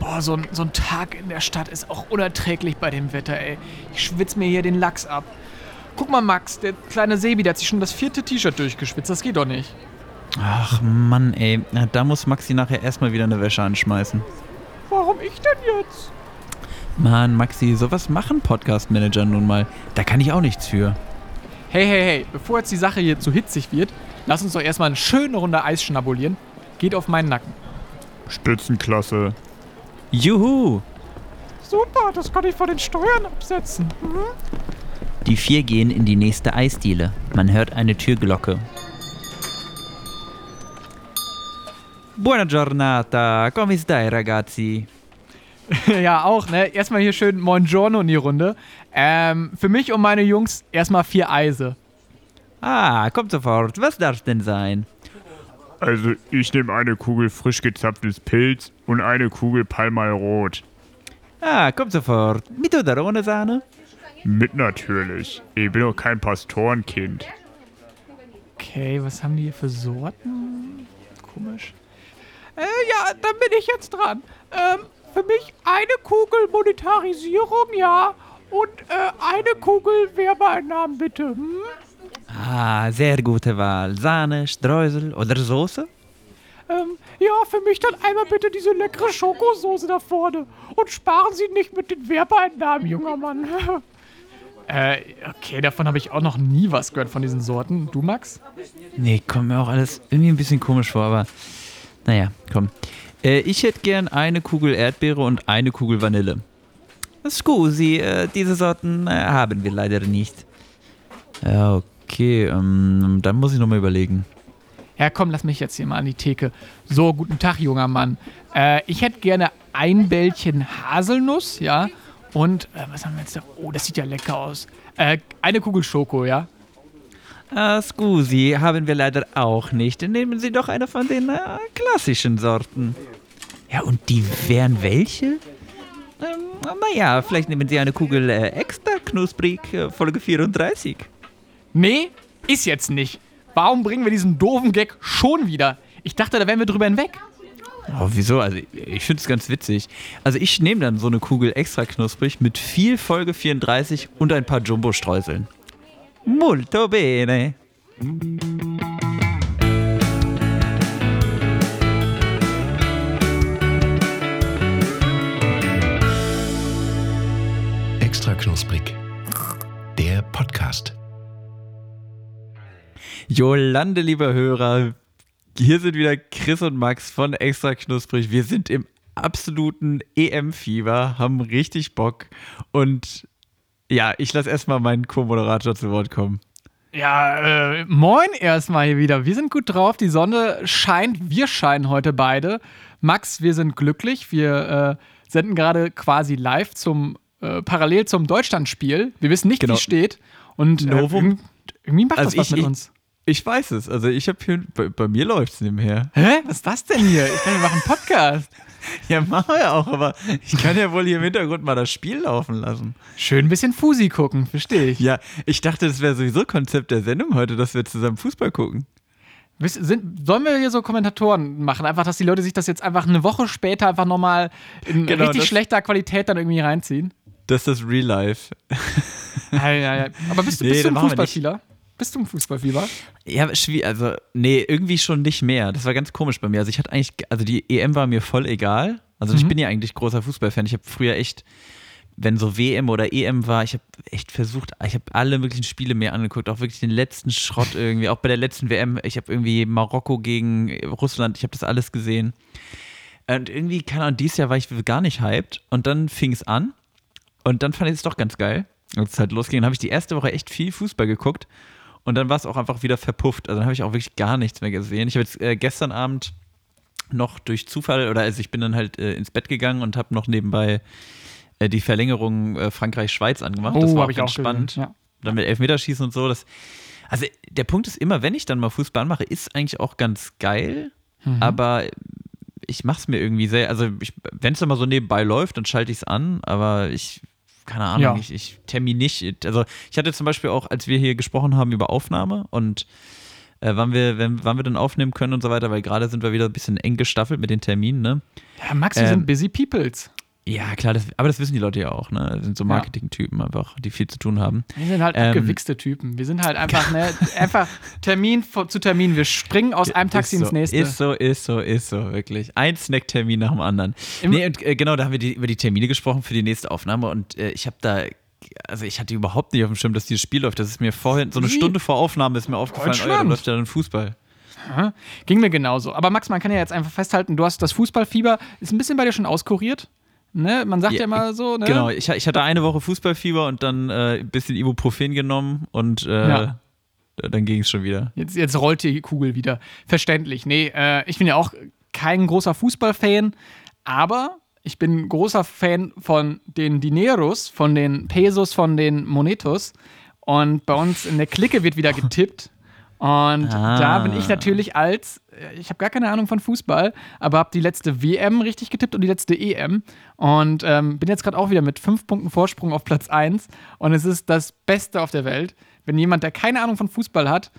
Boah, so ein, so ein Tag in der Stadt ist auch unerträglich bei dem Wetter, ey. Ich schwitze mir hier den Lachs ab. Guck mal, Max, der kleine Sebi, der hat sich schon das vierte T-Shirt durchgeschwitzt. Das geht doch nicht. Ach Mann, ey. Da muss Maxi nachher erstmal wieder eine Wäsche anschmeißen. Warum ich denn jetzt? Mann, Maxi, sowas machen Podcast-Manager nun mal. Da kann ich auch nichts für. Hey, hey, hey, bevor jetzt die Sache hier zu hitzig wird, lass uns doch erstmal eine schöne Runde Eis schnabulieren. Geht auf meinen Nacken. Spitzenklasse. Juhu! Super, das kann ich von den Steuern absetzen. Mhm. Die vier gehen in die nächste Eisdiele. Man hört eine Türglocke. Buona giornata, come stai ragazzi? ja, auch, ne? Erstmal hier schön Moin Giorno in die Runde. Ähm, für mich und meine Jungs erstmal vier Eise. Ah, kommt sofort. Was darf denn sein? Also ich nehme eine Kugel frisch gezapftes Pilz und eine Kugel Palmal Rot. Ah, kommt sofort. Mit oder ohne Sahne? Mit natürlich. Ich bin doch kein Pastorenkind. Okay, was haben die hier für Sorten? Komisch. Äh, ja, dann bin ich jetzt dran. Ähm, für mich eine Kugel Monetarisierung, ja. Und äh, eine Kugel Werbeeinnahmen, bitte. Hm? Ah, sehr gute Wahl. Sahne, Streusel oder Soße? Ähm, ja, für mich dann einmal bitte diese leckere Schokosoße da vorne. Und sparen Sie nicht mit den Werbeeinnahmen, junger Mann. äh, okay, davon habe ich auch noch nie was gehört von diesen Sorten. Du, Max? Nee, kommt mir auch alles irgendwie ein bisschen komisch vor, aber naja, komm. Äh, ich hätte gern eine Kugel Erdbeere und eine Kugel Vanille. Scusi, äh, diese Sorten äh, haben wir leider nicht. Ja, okay, ähm, dann muss ich nochmal überlegen. Ja, komm, lass mich jetzt hier mal an die Theke. So, guten Tag, junger Mann. Äh, ich hätte gerne ein Bällchen Haselnuss, ja. Und, äh, was haben wir jetzt da? Oh, das sieht ja lecker aus. Äh, eine Kugel Schoko, ja. Ah, scusi, haben wir leider auch nicht. Nehmen Sie doch eine von den äh, klassischen Sorten. Ja, und die wären welche? Ähm, naja, vielleicht nehmen Sie eine Kugel äh, extra knusprig, äh, Folge 34. Nee, ist jetzt nicht. Warum bringen wir diesen doofen Gag schon wieder? Ich dachte, da wären wir drüber hinweg. Oh, wieso? Also, ich finde es ganz witzig. Also, ich nehme dann so eine Kugel extra knusprig mit viel Folge 34 und ein paar Jumbo-Streuseln. Molto bene. Extra knusprig. Der Podcast. Jolande, lieber Hörer, hier sind wieder Chris und Max von Extra Knusprig. Wir sind im absoluten EM-Fieber, haben richtig Bock und ja, ich lasse erstmal meinen Co-Moderator zu Wort kommen. Ja, äh, moin erstmal hier wieder. Wir sind gut drauf. Die Sonne scheint. Wir scheinen heute beide. Max, wir sind glücklich. Wir äh, senden gerade quasi live zum äh, parallel zum Deutschlandspiel. Wir wissen nicht, Genau. wie es steht. Und äh, Novum. irgendwie- macht Also das was ich- mit uns. Ich weiß es. Also ich habe hier, bei, bei mir läuft es nebenher. Hä? Was ist das denn hier? Ich dachte, wir machen einen Podcast. Ja, machen wir auch, aber ich kann ja wohl hier im Hintergrund mal das Spiel laufen lassen. Schön ein bisschen Fusi gucken, verstehe ich. Ja, ich dachte, das wäre sowieso Konzept der Sendung heute, dass wir zusammen Fußball gucken. Sind, sollen wir hier so Kommentatoren machen? Einfach, dass die Leute sich das jetzt einfach eine Woche später einfach nochmal in Genau, richtig schlechter Qualität dann irgendwie reinziehen? Das ist das Real Life. Ja, ja, ja. Aber bist du, Nee, bist du ein. Fußballspieler? Bist du ein Fußballfieber? Ja, schwierig. Also, nee, irgendwie schon nicht mehr. Das war ganz komisch bei mir. Also, ich hatte eigentlich, also die EM war mir voll egal. Also, ich bin ja eigentlich großer Fußballfan. Ich habe früher echt, wenn so WM oder EM war, ich habe echt versucht, ich habe alle möglichen Spiele mir angeguckt, auch wirklich den letzten Schrott irgendwie. Auch bei der letzten WM, ich habe irgendwie Marokko gegen Russland, ich habe das alles gesehen. Und irgendwie, keine Ahnung, dieses Jahr war ich gar nicht hyped. Und dann fing es an. Und dann fand ich es doch ganz geil. Als es halt losging, habe ich die erste Woche echt viel Fußball geguckt. Und dann war es auch einfach wieder verpufft. Also dann habe ich auch wirklich gar nichts mehr gesehen. Ich habe jetzt äh, gestern Abend noch durch Zufall, oder also ich bin dann halt äh, ins Bett gegangen und habe noch nebenbei äh, die Verlängerung äh, Frankreich-Schweiz angemacht. das war Oh, auch ich ganz auch spannend. ja. Dann mit Elfmeterschießen und so. Das, also der Punkt ist immer, wenn ich dann mal Fußball mache, ist eigentlich auch ganz geil. Mhm. Aber ich mache es mir irgendwie sehr, also wenn es immer so nebenbei läuft, dann schalte ich es an, aber ich, keine Ahnung, Ja. ich, ich termine nicht. Also ich hatte zum Beispiel auch, als wir hier gesprochen haben über Aufnahme und äh, wann, wir, wenn, wann wir dann aufnehmen können und so weiter, weil gerade sind wir wieder ein bisschen eng gestaffelt mit den Terminen, ne? Ja, Max, wir Ähm, sind busy peoples. Ja, klar, das, aber das wissen die Leute ja auch, ne? Das sind so. Marketing-Typen einfach, die viel zu tun haben. Wir sind halt Ähm, abgewichste Typen. Wir sind halt einfach, ne, einfach Termin zu Termin. Wir springen aus einem Taxi ist ins so, nächste. Ist so, ist so, ist so, wirklich. Ein Snacktermin nach dem anderen. Im- nee, und äh, genau, da haben wir die, über die Termine gesprochen für die nächste Aufnahme und äh, ich habe da, also ich hatte überhaupt nicht auf dem Schirm, dass dieses Spiel läuft. Das ist mir vorhin, so eine Wie? Stunde vor Aufnahme ist mir aufgefallen, oh, da läuft ja dann Fußball. Aha. Ging mir genauso. Aber Max, man kann ja jetzt einfach festhalten, du hast das Fußballfieber, ist ein bisschen bei dir schon auskuriert. Ne? Man sagt ja, Ja, immer so, ne? Genau, ich, ich hatte eine Woche Fußballfieber und dann äh, ein bisschen Ibuprofen genommen und äh, Ja. dann ging es schon wieder. Jetzt, jetzt rollt die Kugel wieder. Verständlich. Nee, äh, ich bin ja auch kein großer Fußballfan, aber ich bin großer Fan von den Dineros, von den Pesos, von den Monetos. Und bei uns in der Clique wird wieder getippt. Und Ah. da bin ich natürlich als, äh, ich habe gar keine Ahnung von Fußball, aber habe die letzte WM richtig getippt und die letzte EM. Und ähm, bin jetzt gerade auch wieder mit fünf Punkten Vorsprung auf Platz 1. Und es ist das Beste auf der Welt, wenn jemand, der keine Ahnung von Fußball hat,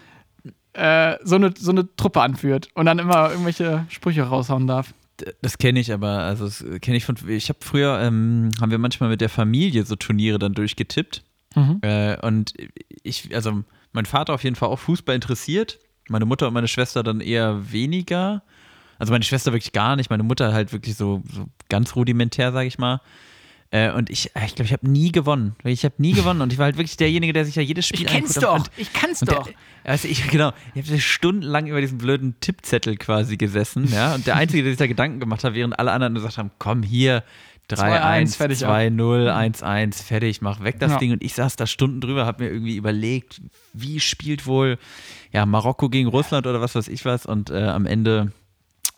äh, so, eine, so eine Truppe anführt und dann immer irgendwelche Sprüche raushauen darf. Das kenne ich aber, also das kenne ich von, ich habe früher, ähm, haben wir manchmal mit der Familie so Turniere dann durchgetippt. Mhm. Äh, und ich, also mein Vater auf jeden Fall auch Fußball interessiert, meine Mutter und meine Schwester dann eher weniger. Also meine Schwester wirklich gar nicht, meine Mutter halt wirklich so, so ganz rudimentär, sage ich mal. Äh, und ich, äh, ich glaube, ich habe nie gewonnen. Ich habe nie gewonnen und ich war halt wirklich derjenige, der sich ja jedes Spiel Ich kenn's doch, Und, ich kann's und doch. Der, also ich, genau, ich habe stundenlang über diesen blöden Tippzettel quasi gesessen, ja. Und der Einzige, der sich da Gedanken gemacht hat, während alle anderen gesagt haben, komm hier, 3-1, 2-1, fertig, ja. 2-0, 1-1, fertig, mach weg das Ja. Ding. Und ich saß da Stunden drüber, habe mir irgendwie überlegt, wie spielt wohl ja, Marokko gegen Russland oder was weiß ich was. Und äh, am Ende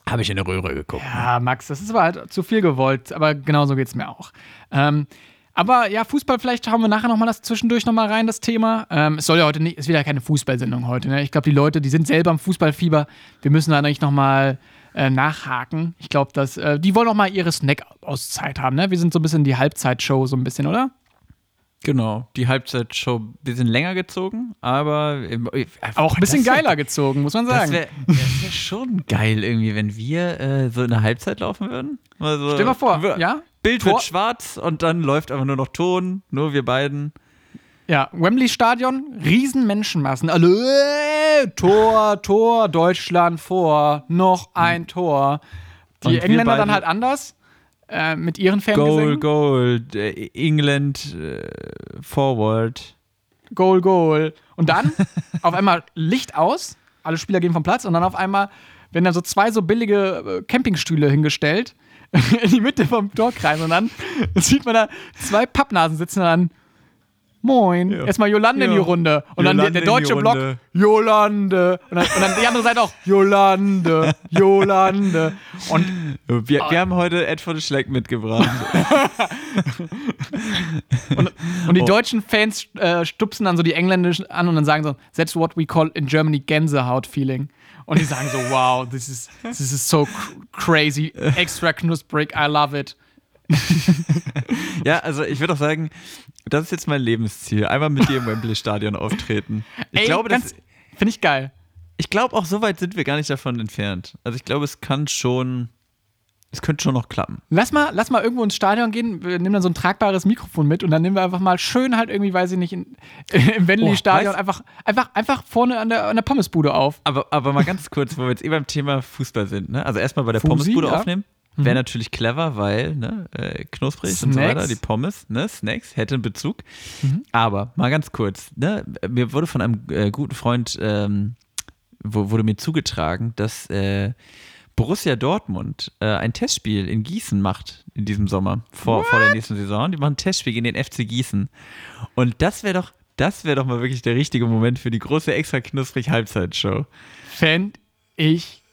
habe ich in eine Röhre geguckt. Ja, Max, das ist aber halt zu viel gewollt, aber genauso geht's mir auch. Ähm, aber ja, Fußball, vielleicht haben wir nachher nochmal das zwischendurch nochmal rein, das Thema. Ähm, es soll ja heute nicht, es ist wieder keine Fußballsendung heute. Ne? Ich glaube, die Leute, die sind selber im Fußballfieber. Wir müssen da nicht nochmal äh, nachhaken. Ich glaube, dass äh, die wollen nochmal ihre Snack-Auszeit haben. Ne? Wir sind so ein bisschen die Halbzeitshow, so ein bisschen, oder? Genau, die Halbzeitshow ein bisschen länger gezogen, aber äh, Auch ein bisschen das wär- geiler gezogen, muss man Das sagen. wäre wär schon geil irgendwie, wenn wir äh, so in der Halbzeit laufen würden. Also, Stell dir mal vor, wir- ja? Bild Tor- wird schwarz und dann läuft einfach nur noch Ton, nur wir beiden. Ja, Wembley Stadion, riesen Menschenmassen. Alle, äh, Tor, Tor, Deutschland vor, noch ein Tor. Die Und Engländer dann halt anders, äh, mit ihren Goal, Fangesängen. Goal, äh, England, äh, Forward. Goal, Goal. Und dann auf einmal Licht aus, alle Spieler gehen vom Platz und dann auf einmal werden dann so zwei so billige Campingstühle hingestellt in die Mitte vom Torkreis und dann sieht man da zwei Pappnasen sitzen und dann Moin. Ja. Erstmal Jolande in die Ja. Runde. Und dann der, Jolande der deutsche Block. Jolande. Und dann, und dann die andere Seite auch, Jolande, Jolande. Und Wir, wir haben heute Ed von Schleck mitgebracht. Und die Oh. deutschen Fans äh, stupsen dann so die Engländischen an und dann sagen so, that's what we call in Germany Gänsehaut-Feeling. Und die sagen so, wow, this is, this is so cr crazy, extra knusprig, I love it. ja, also ich würde auch sagen, das ist jetzt mein Lebensziel. Einmal mit dir im Wembley-Stadion auftreten. Ich Ey, glaube, das, Finde ich geil. ich glaube auch, so weit sind wir gar nicht davon entfernt. Also ich glaube, es kann schon, es könnte schon noch klappen. Lass mal, lass mal irgendwo ins Stadion gehen, wir nehmen dann so ein tragbares Mikrofon mit und dann nehmen wir einfach mal schön halt irgendwie, weiß ich nicht, in, im Wembley-Stadion weißt- einfach, einfach, einfach vorne an der, an der Pommesbude auf. Aber, aber mal ganz kurz, wo wir jetzt eh beim Thema Fußball sind. Ne? Also erstmal bei der Fusi, Pommesbude ja. aufnehmen. Wäre natürlich clever, weil ne, äh, knusprig und so Snacks. weiter, die Pommes, ne, Snacks, hätte einen Bezug. Aber mal ganz kurz, ne, mir wurde von einem äh, guten Freund, ähm, wo, wurde mir zugetragen, dass äh, Borussia Dortmund äh, ein Testspiel in Gießen macht in diesem Sommer, vor, vor der nächsten Saison. Die machen ein Testspiel gegen den FC Gießen. Und das wäre doch, das wäre doch mal wirklich der richtige Moment für die große extra knusprig Halbzeitshow. Fänd ich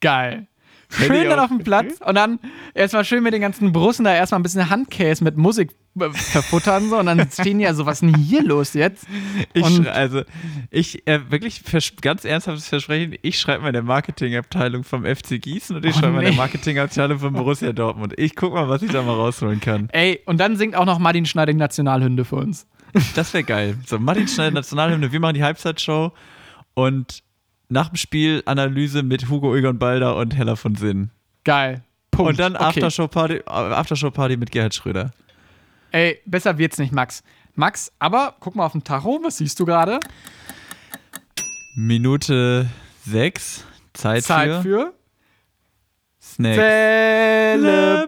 geil. Schön dann auf dem Platz und dann erstmal schön mit den ganzen Brussen da erstmal ein bisschen Handkäse mit Musik verfuttern so und dann stehen ja so, was denn hier los jetzt? Ich Und- also, ich äh, wirklich ganz ernsthaftes Versprechen, ich schreibe mal in der Marketingabteilung vom FC Gießen und ich Oh, schreibe mal in der nee. Marketingabteilung von Borussia Dortmund. Ich guck mal, was ich da mal rausholen kann. Ey, und dann singt auch noch Martin Schneider die Nationalhymne für uns. Das wäre geil. So, Martin Schneider, Nationalhymne, wir machen die Halbzeitshow und nach dem Spiel Analyse mit Hugo Egon Balder und Hella von Sinn. Geil. Punkt. Und dann okay. Aftershow-Party Aftershow -Party mit Gerhard Schröder. Ey, besser wird's nicht, Max. Max, aber guck mal auf den Tacho, was siehst du gerade? Minute 6. Zeit, Zeit für, für Snacks.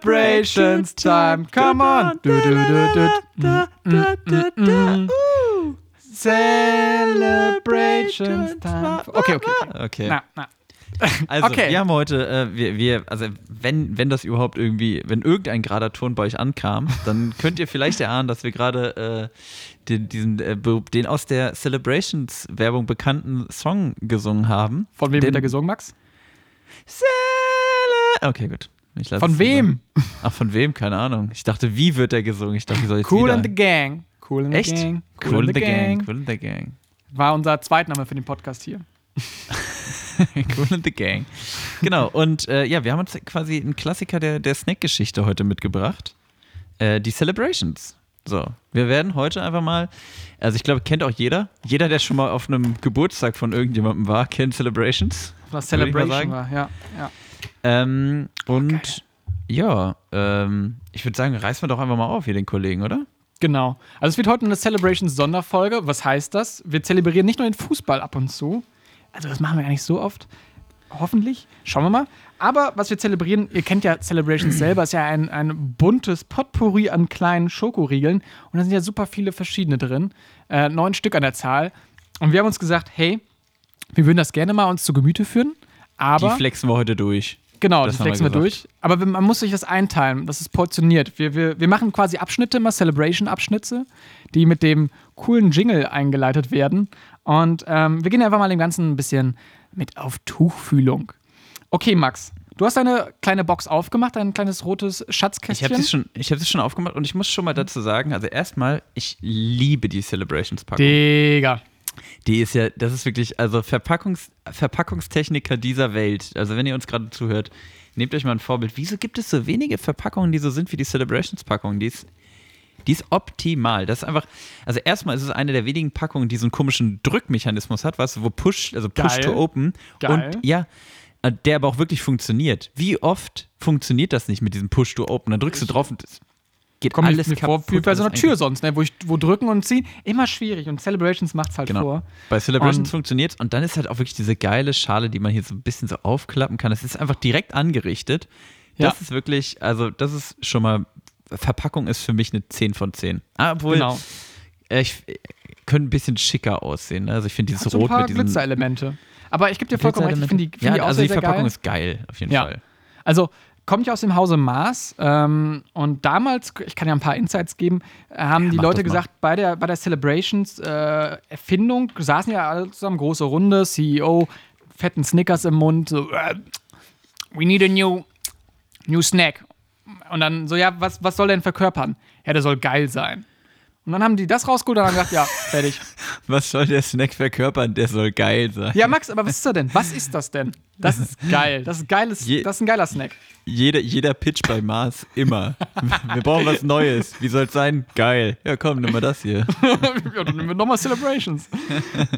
Celebrations Time. Come on. Du, du, du, Celebrations Time. Okay, okay, okay. Okay. Na, na. Also, Okay. wir haben heute, äh, wir, wir, also wenn, wenn das überhaupt irgendwie, wenn irgendein gerader Ton bei euch ankam, dann könnt ihr vielleicht erahnen, dass wir gerade äh, den, diesen, äh, den aus der Celebrations-Werbung bekannten Song gesungen haben. Von wem den, wird er gesungen, Max? Cele okay, gut. Ich Von wem? Ach, von wem? Keine Ahnung. Ich dachte, wie wird der gesungen? Ich dachte, ich soll jetzt Cool and the Gang. Cool and Echt? the Gang. Cool, in the gang. Cool in the gang. War unser Zweitname für den Podcast hier. cool in the gang. Genau, und äh, ja, wir haben uns quasi einen Klassiker der, der Snack-Geschichte heute mitgebracht. Äh, die Celebrations. So, wir werden heute einfach mal, also ich glaube, kennt auch jeder. Jeder, der schon mal auf einem Geburtstag von irgendjemandem war, kennt Celebrations. Was Celebration war, ja. ja. Ähm, und ja, ähm, ich würde sagen, reißen wir doch einfach mal auf hier den Kollegen, oder? Genau. Also es wird heute eine Celebrations-Sonderfolge. Was heißt das? Wir zelebrieren nicht nur den Fußball ab und zu. Also das machen wir gar nicht so oft. Hoffentlich. Schauen wir mal. Aber was wir zelebrieren, ihr kennt ja Celebrations selber, ist ja ein, ein buntes Potpourri an kleinen Schokoriegeln. Und da sind ja super viele verschiedene drin. Äh, neun Stück an der Zahl. Und wir haben uns gesagt, hey, wir würden das gerne mal uns zu Gemüte führen. Aber Die flexen wir heute durch. Genau, Das das, haben wir flexen wir, durch. Aber man muss sich das einteilen. Das ist portioniert. Wir, wir, wir machen quasi Abschnitte, immer Celebration-Abschnitte, die mit dem coolen Jingle eingeleitet werden. Und ähm, wir gehen einfach mal dem Ganzen ein bisschen mit auf Tuchfühlung. Okay, Max, du hast eine kleine Box aufgemacht, ein kleines rotes Ich Schatzkästchen. habe sie schon, ich schon aufgemacht und ich muss schon mal dazu sagen, also erstmal, ich liebe die Celebrations-Packung. Digga. Die ist ja, das ist wirklich, also Verpackungs, Verpackungstechniker dieser Welt. Also wenn ihr uns gerade zuhört, nehmt euch mal ein Vorbild. Wieso gibt es so wenige Verpackungen, die so sind wie die Celebrations-Packung? Die ist, die ist optimal. Das ist einfach, also erstmal ist es eine der wenigen Packungen, die so einen komischen Drückmechanismus hat, weißt du, wo Push, also Push Geil. to Open. Geil. Und ja, der aber auch wirklich funktioniert. Wie oft funktioniert das nicht mit diesem Push to Open? Dann drückst du drauf und geht Kommt alles mir vor, kaputt. wie bei so einer Tür sonst, ne? wo, ich, wo drücken und ziehen, immer schwierig. Und Celebrations macht's halt Genau. vor. Bei Celebrations funktioniert und dann ist halt auch wirklich diese geile Schale, die man hier so ein bisschen so aufklappen kann. Das ist einfach direkt angerichtet. Das Ja. ist wirklich, also das ist schon mal, Verpackung ist für mich eine 10 von 10. Ah, obwohl, Genau. äh, ich könnte ein bisschen schicker aussehen. Ne? Also ich finde dieses Hat so ein Rot paar mit diesen Glitzer-Elemente. Aber ich gebe dir vollkommen recht, ich finde die, find ja, die auch also die Verpackung geil. ist geil, auf jeden Ja. Fall. Also kommt ja aus dem Hause Mars ähm, und damals, ich kann ja ein paar Insights geben, haben die mach Leute gesagt, bei der, bei der Celebrations äh, Erfindung saßen ja alle zusammen, große Runde, CEO, fetten Snickers im Mund, so, äh, we need a new, new snack. Und dann so, ja, was, was soll denn verkörpern? Ja, der soll geil sein. Und dann haben die das rausgeholt und haben gesagt, ja, fertig. Was soll der Snack verkörpern? Der soll geil sein. Ja, Max, aber was ist das denn? Was ist das denn? Das ist geil. Das ist, geiles, Je- das ist ein geiler Snack. Jeder, jeder Pitch bei Mars, immer. Wir brauchen was Neues. Wie soll es sein? Geil. Ja, komm, nimm mal das hier. ja, dann nehmen wir nochmal Celebrations.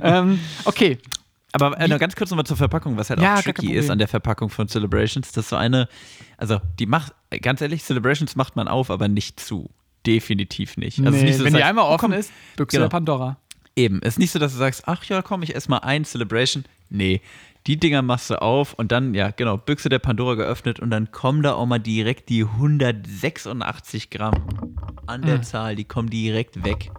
ähm, okay, Aber äh, ganz kurz nochmal zur Verpackung, was halt Ja, auch tricky ist an der Verpackung von Celebrations. Das ist so eine, also die macht, ganz ehrlich, Celebrations macht man auf, aber nicht zu. Definitiv nicht. Also nee, nicht so, wenn die einmal offen oh, komm, ist, Büchse Genau. der Pandora. Eben, es ist nicht so, dass du sagst, ach ja, komm, ich esse mal ein Celebration. Nee, die Dinger machst du auf und dann, ja, genau, Büchse der Pandora geöffnet und dann kommen da auch mal direkt die 186 Gramm an der Zahl, die kommen direkt weg.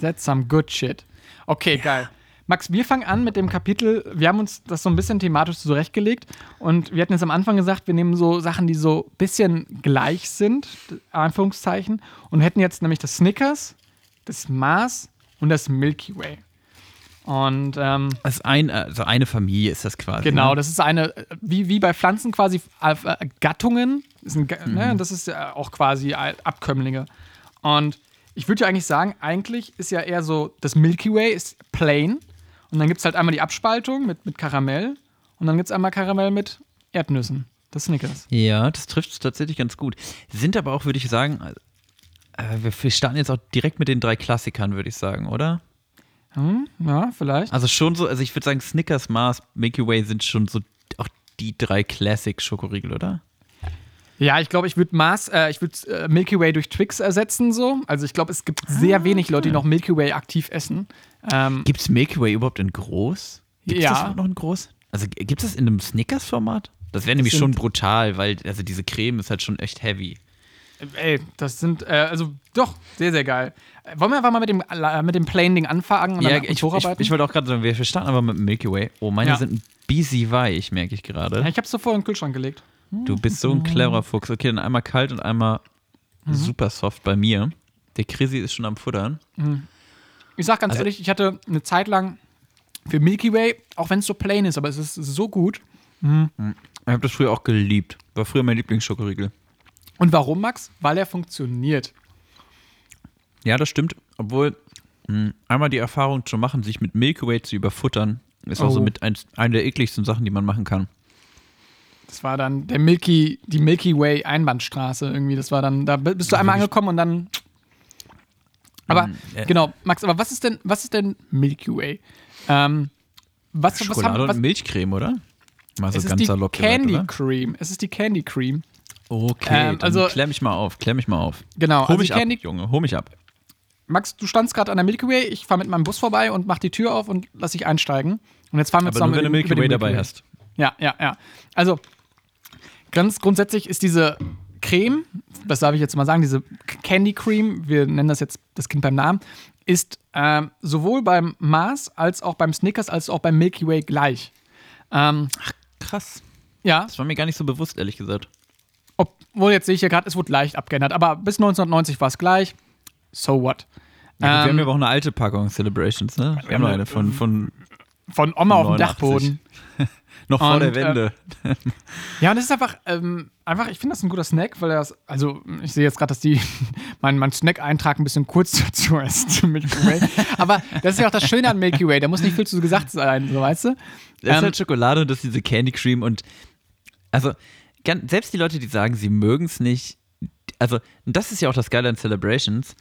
That's some good shit. Okay, geil. Max, wir fangen an mit dem Kapitel. Wir haben uns das so ein bisschen thematisch zurechtgelegt und wir hatten jetzt am Anfang gesagt, wir nehmen so Sachen, die so ein bisschen gleich sind, Anführungszeichen, und hätten jetzt nämlich das Snickers, das Mars und das Milky Way. Und ähm, Das ist ein, also eine Familie ist das quasi. Genau, ne? das ist eine, wie, wie bei Pflanzen quasi äh, äh, Gattungen. Das, sind, Ga- Mhm. ne, das ist ja auch quasi äh, Abkömmlinge. Und ich würde ja eigentlich sagen, eigentlich ist ja eher so, das Milky Way ist plain. Und dann gibt es halt einmal die Abspaltung mit, mit Karamell. Und dann gibt es einmal Karamell mit Erdnüssen. Das Snickers. Ja, das trifft es tatsächlich ganz gut. Sind aber auch, würde ich sagen, äh, wir, starten jetzt auch direkt mit den drei Klassikern, würde ich sagen, oder? Hm, ja, vielleicht. Also schon so, also ich würde sagen, Snickers, Mars, Milky Way sind schon so auch die drei Classic-Schokoriegel, oder? Ja, ich glaube, ich würde Mars, äh, ich würde äh, Milky Way durch Twix ersetzen, so. Also ich glaube, es gibt sehr wenig Leute, die noch Milky Way aktiv essen. Ähm, Gibt es Milky Way überhaupt in groß? Gibt's Ja. das noch in groß? Also gibt es das in einem Snickers-Format? Das wäre nämlich schon brutal, weil also diese Creme ist halt schon echt heavy. ey, das sind, äh, also doch, sehr, sehr geil. Äh, wollen wir einfach mal mit dem, äh, mit dem Plain-Ding anfangen und Ja, dann ich, ich, hocharbeiten? ich wollte auch gerade sagen, wir starten aber mit Milky Way. Oh, meine Ja. sind ein busy weich, merke ich gerade. ja, ich hab's sofort in den Kühlschrank gelegt. Du bist so ein cleverer Fuchs. Okay, dann einmal kalt und einmal Mhm. super soft bei mir. Der Chrissy ist schon am Futtern. Ich sag ganz Also- ehrlich, ich hatte eine Zeit lang für Milky Way, auch wenn es so plain ist, aber es ist so gut. Ich habe das früher auch geliebt. War früher mein Lieblingsschokoriegel. Und warum, Max? Weil er funktioniert. Ja, das stimmt. Obwohl, mh, einmal die Erfahrung zu machen, sich mit Milky Way zu überfuttern, ist auch so Oh. mit eins, eine der ekligsten Sachen, die man machen kann. Das war dann der Milky, die Milky Way Einbahnstraße irgendwie. Das war dann, da bist du einmal angekommen und dann. Aber äh. genau, Max, aber was ist denn, was ist denn Milky Way? Ähm, was, was Schokolade haben, was, und Milchcreme, oder? Mal so es ist ganz die salopp gesagt, Candy oder? Cream. Es ist die Candy Cream. Okay, Ähm, also- klär mich mal auf, klär mich mal auf. Genau, Hol also mich ab, Candy, Junge, hol mich ab. Max, du standst gerade an der Milky Way. Ich fahre mit meinem Bus vorbei und mach die Tür auf und lass dich einsteigen. Und jetzt fahren wir Aber zusammen nur, wenn du Milky Way dabei hast. Ja, ja, ja. Also, ganz grundsätzlich ist diese Creme, das darf ich jetzt mal sagen, diese Candy Cream, wir nennen das jetzt das Kind beim Namen, ist ähm, sowohl beim Mars als auch beim Snickers als auch beim Milky Way gleich. Ähm, Krass. ja, Das war mir gar nicht so bewusst, ehrlich gesagt. obwohl jetzt sehe ich hier gerade, es wurde leicht abgeändert, aber bis 1990 war es gleich. So what? Ja, gut, wir Ähm, haben ja aber auch eine alte Packung Celebrations, ne? Wir haben eine von, von Von Oma auf dem 89. Dachboden. Noch vor Und, der Wende. Ja, und das ist einfach, ähm, einfach, ich finde das ein guter Snack, weil er ist, also ich sehe jetzt gerade, dass die mein, mein Snack-Eintrag ein bisschen kurz dazu ist zu Milky Way. Aber das ist ja auch das Schöne an Milky Way, da muss nicht viel zu gesagt sein, so weißt du? Das ist Ähm, halt Schokolade und das ist diese Candy Cream und also selbst die Leute, die sagen, sie mögen es nicht, also das ist ja auch das Geile an Celebrations.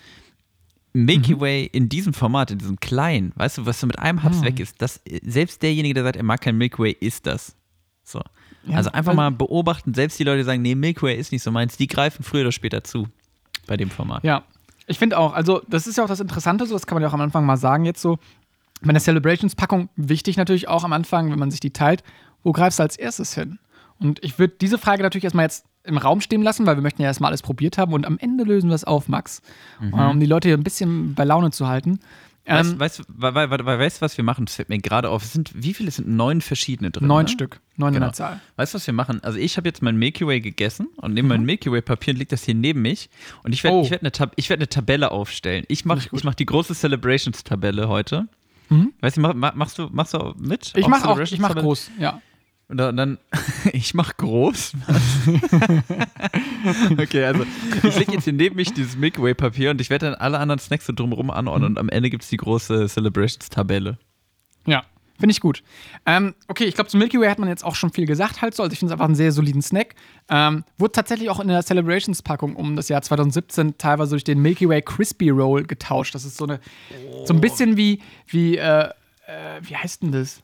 Milky Mhm. Way in diesem Format, in diesem kleinen, weißt du, was so mit einem Ah. Haps weg ist, das, selbst derjenige, der sagt, er mag kein Milky Way, ist das. So. Ja, also einfach weil- mal beobachten, selbst die Leute, die sagen, nee, Milky Way ist nicht so meins, die greifen früher oder später zu bei dem Format. Ja, ich finde auch, also das ist ja auch das Interessante, so das kann man ja auch am Anfang mal sagen jetzt so, bei der Celebrations-Packung, wichtig natürlich auch am Anfang, wenn man sich die teilt, wo greifst du als erstes hin? Und ich würde diese Frage natürlich erstmal jetzt im Raum stehen lassen, weil wir möchten ja erstmal alles probiert haben und am Ende lösen wir es auf, Max, Mhm. um die Leute hier ein bisschen bei Laune zu halten. Weißt, Ähm, weißt, we, weißt du, was wir machen? Das fällt mir gerade auf. Es sind, wie viele? Es sind neun verschiedene drin. neun ne? Stück, neun in Genau. der Zahl. Weißt du, was wir machen? Also ich habe jetzt mein Milky Way gegessen und neben Mhm. meinem Milky Way Papier liegt das hier neben mich und ich werde Oh. ich werd eine, Tab ich werd eine Tabelle aufstellen. Ich mache mach die große Celebrations Tabelle heute. Weißt du, mach, mach- machst du machst du mit? Mhm. Ich mache auch, ich mache groß, ja. Und dann, ich mache groß. okay, also ich lege jetzt hier neben mich dieses Milky Way Papier und ich werde dann alle anderen Snacks so drumherum anordnen und am Ende gibt es die große Celebrations Tabelle. Ja, finde ich gut. Ähm, okay, ich glaube, zu Milky Way hat man jetzt auch schon viel gesagt halt so. Also ich finde es einfach einen sehr soliden Snack. Ähm, wurde tatsächlich auch in der Celebrations-Packung um das Jahr 2017 teilweise durch den Milky Way Crispy Roll getauscht. Das ist so eine, so ein bisschen wie, wie, äh, äh, wie heißt denn das?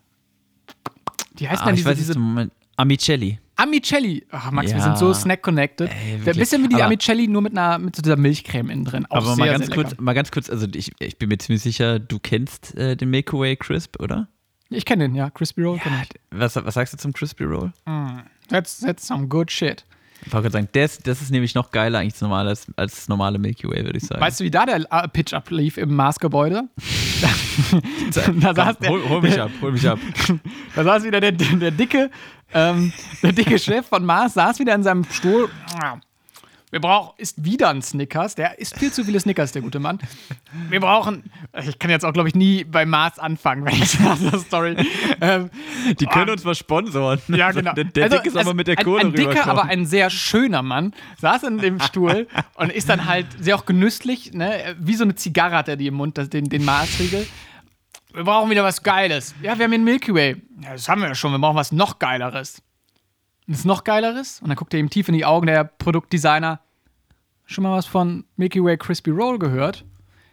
Wie heißt Ah, ich diese, weiß diese Moment. Amicelli. Amicelli? Ach, Max, wir Ja. sind so snack-connected. Ein bisschen wie die Aber- Amicelli, nur mit, einer, mit so dieser Milchcreme innen drin. Auch Aber sehr, mal ganz kurz, mal ganz kurz, also ich, ich bin mir ziemlich sicher, du kennst äh, den Milky Way Crisp, oder? Ich kenne den, ja. Crispy Roll ich. Was, was sagst du zum Crispy Roll? That's, that's some good shit. Ich wollte gerade sagen, das, das ist nämlich noch geiler eigentlich normal als, als das normale Milky Way, würde ich sagen. Weißt du, wie da der äh, Pitch ablief im Mars-Gebäude? da, saß der, hol, hol mich ab, hol mich ab. da saß wieder der, der, dicke, ähm, der dicke Chef von Mars, saß wieder in seinem Stuhl. Wir brauchen, ist wieder ein Snickers. Der isst viel zu viele Snickers, der gute Mann. Wir brauchen, ich kann jetzt auch, glaube ich, nie bei Mars anfangen, wenn ich sage, Story. Ähm, Die können uns mal sponsoren. ja, genau. Der, der Also, Dick ist also aber mit der ein, Kohle Ein dicker, rübergekommen. aber ein sehr schöner Mann saß in dem Stuhl und ist dann halt sehr auch genüsslich, ne? Wie so eine Zigarre hat er die im Mund, das, den, den Maßriegel. Wir brauchen wieder was Geiles. Ja, wir haben hier einen Milky Way. Ja, das haben wir ja schon. Wir brauchen was noch Geileres. Was noch Geileres? Und dann guckt er ihm tief in die Augen, der Produktdesigner. Schon mal was von Milky Way Crispy Roll gehört?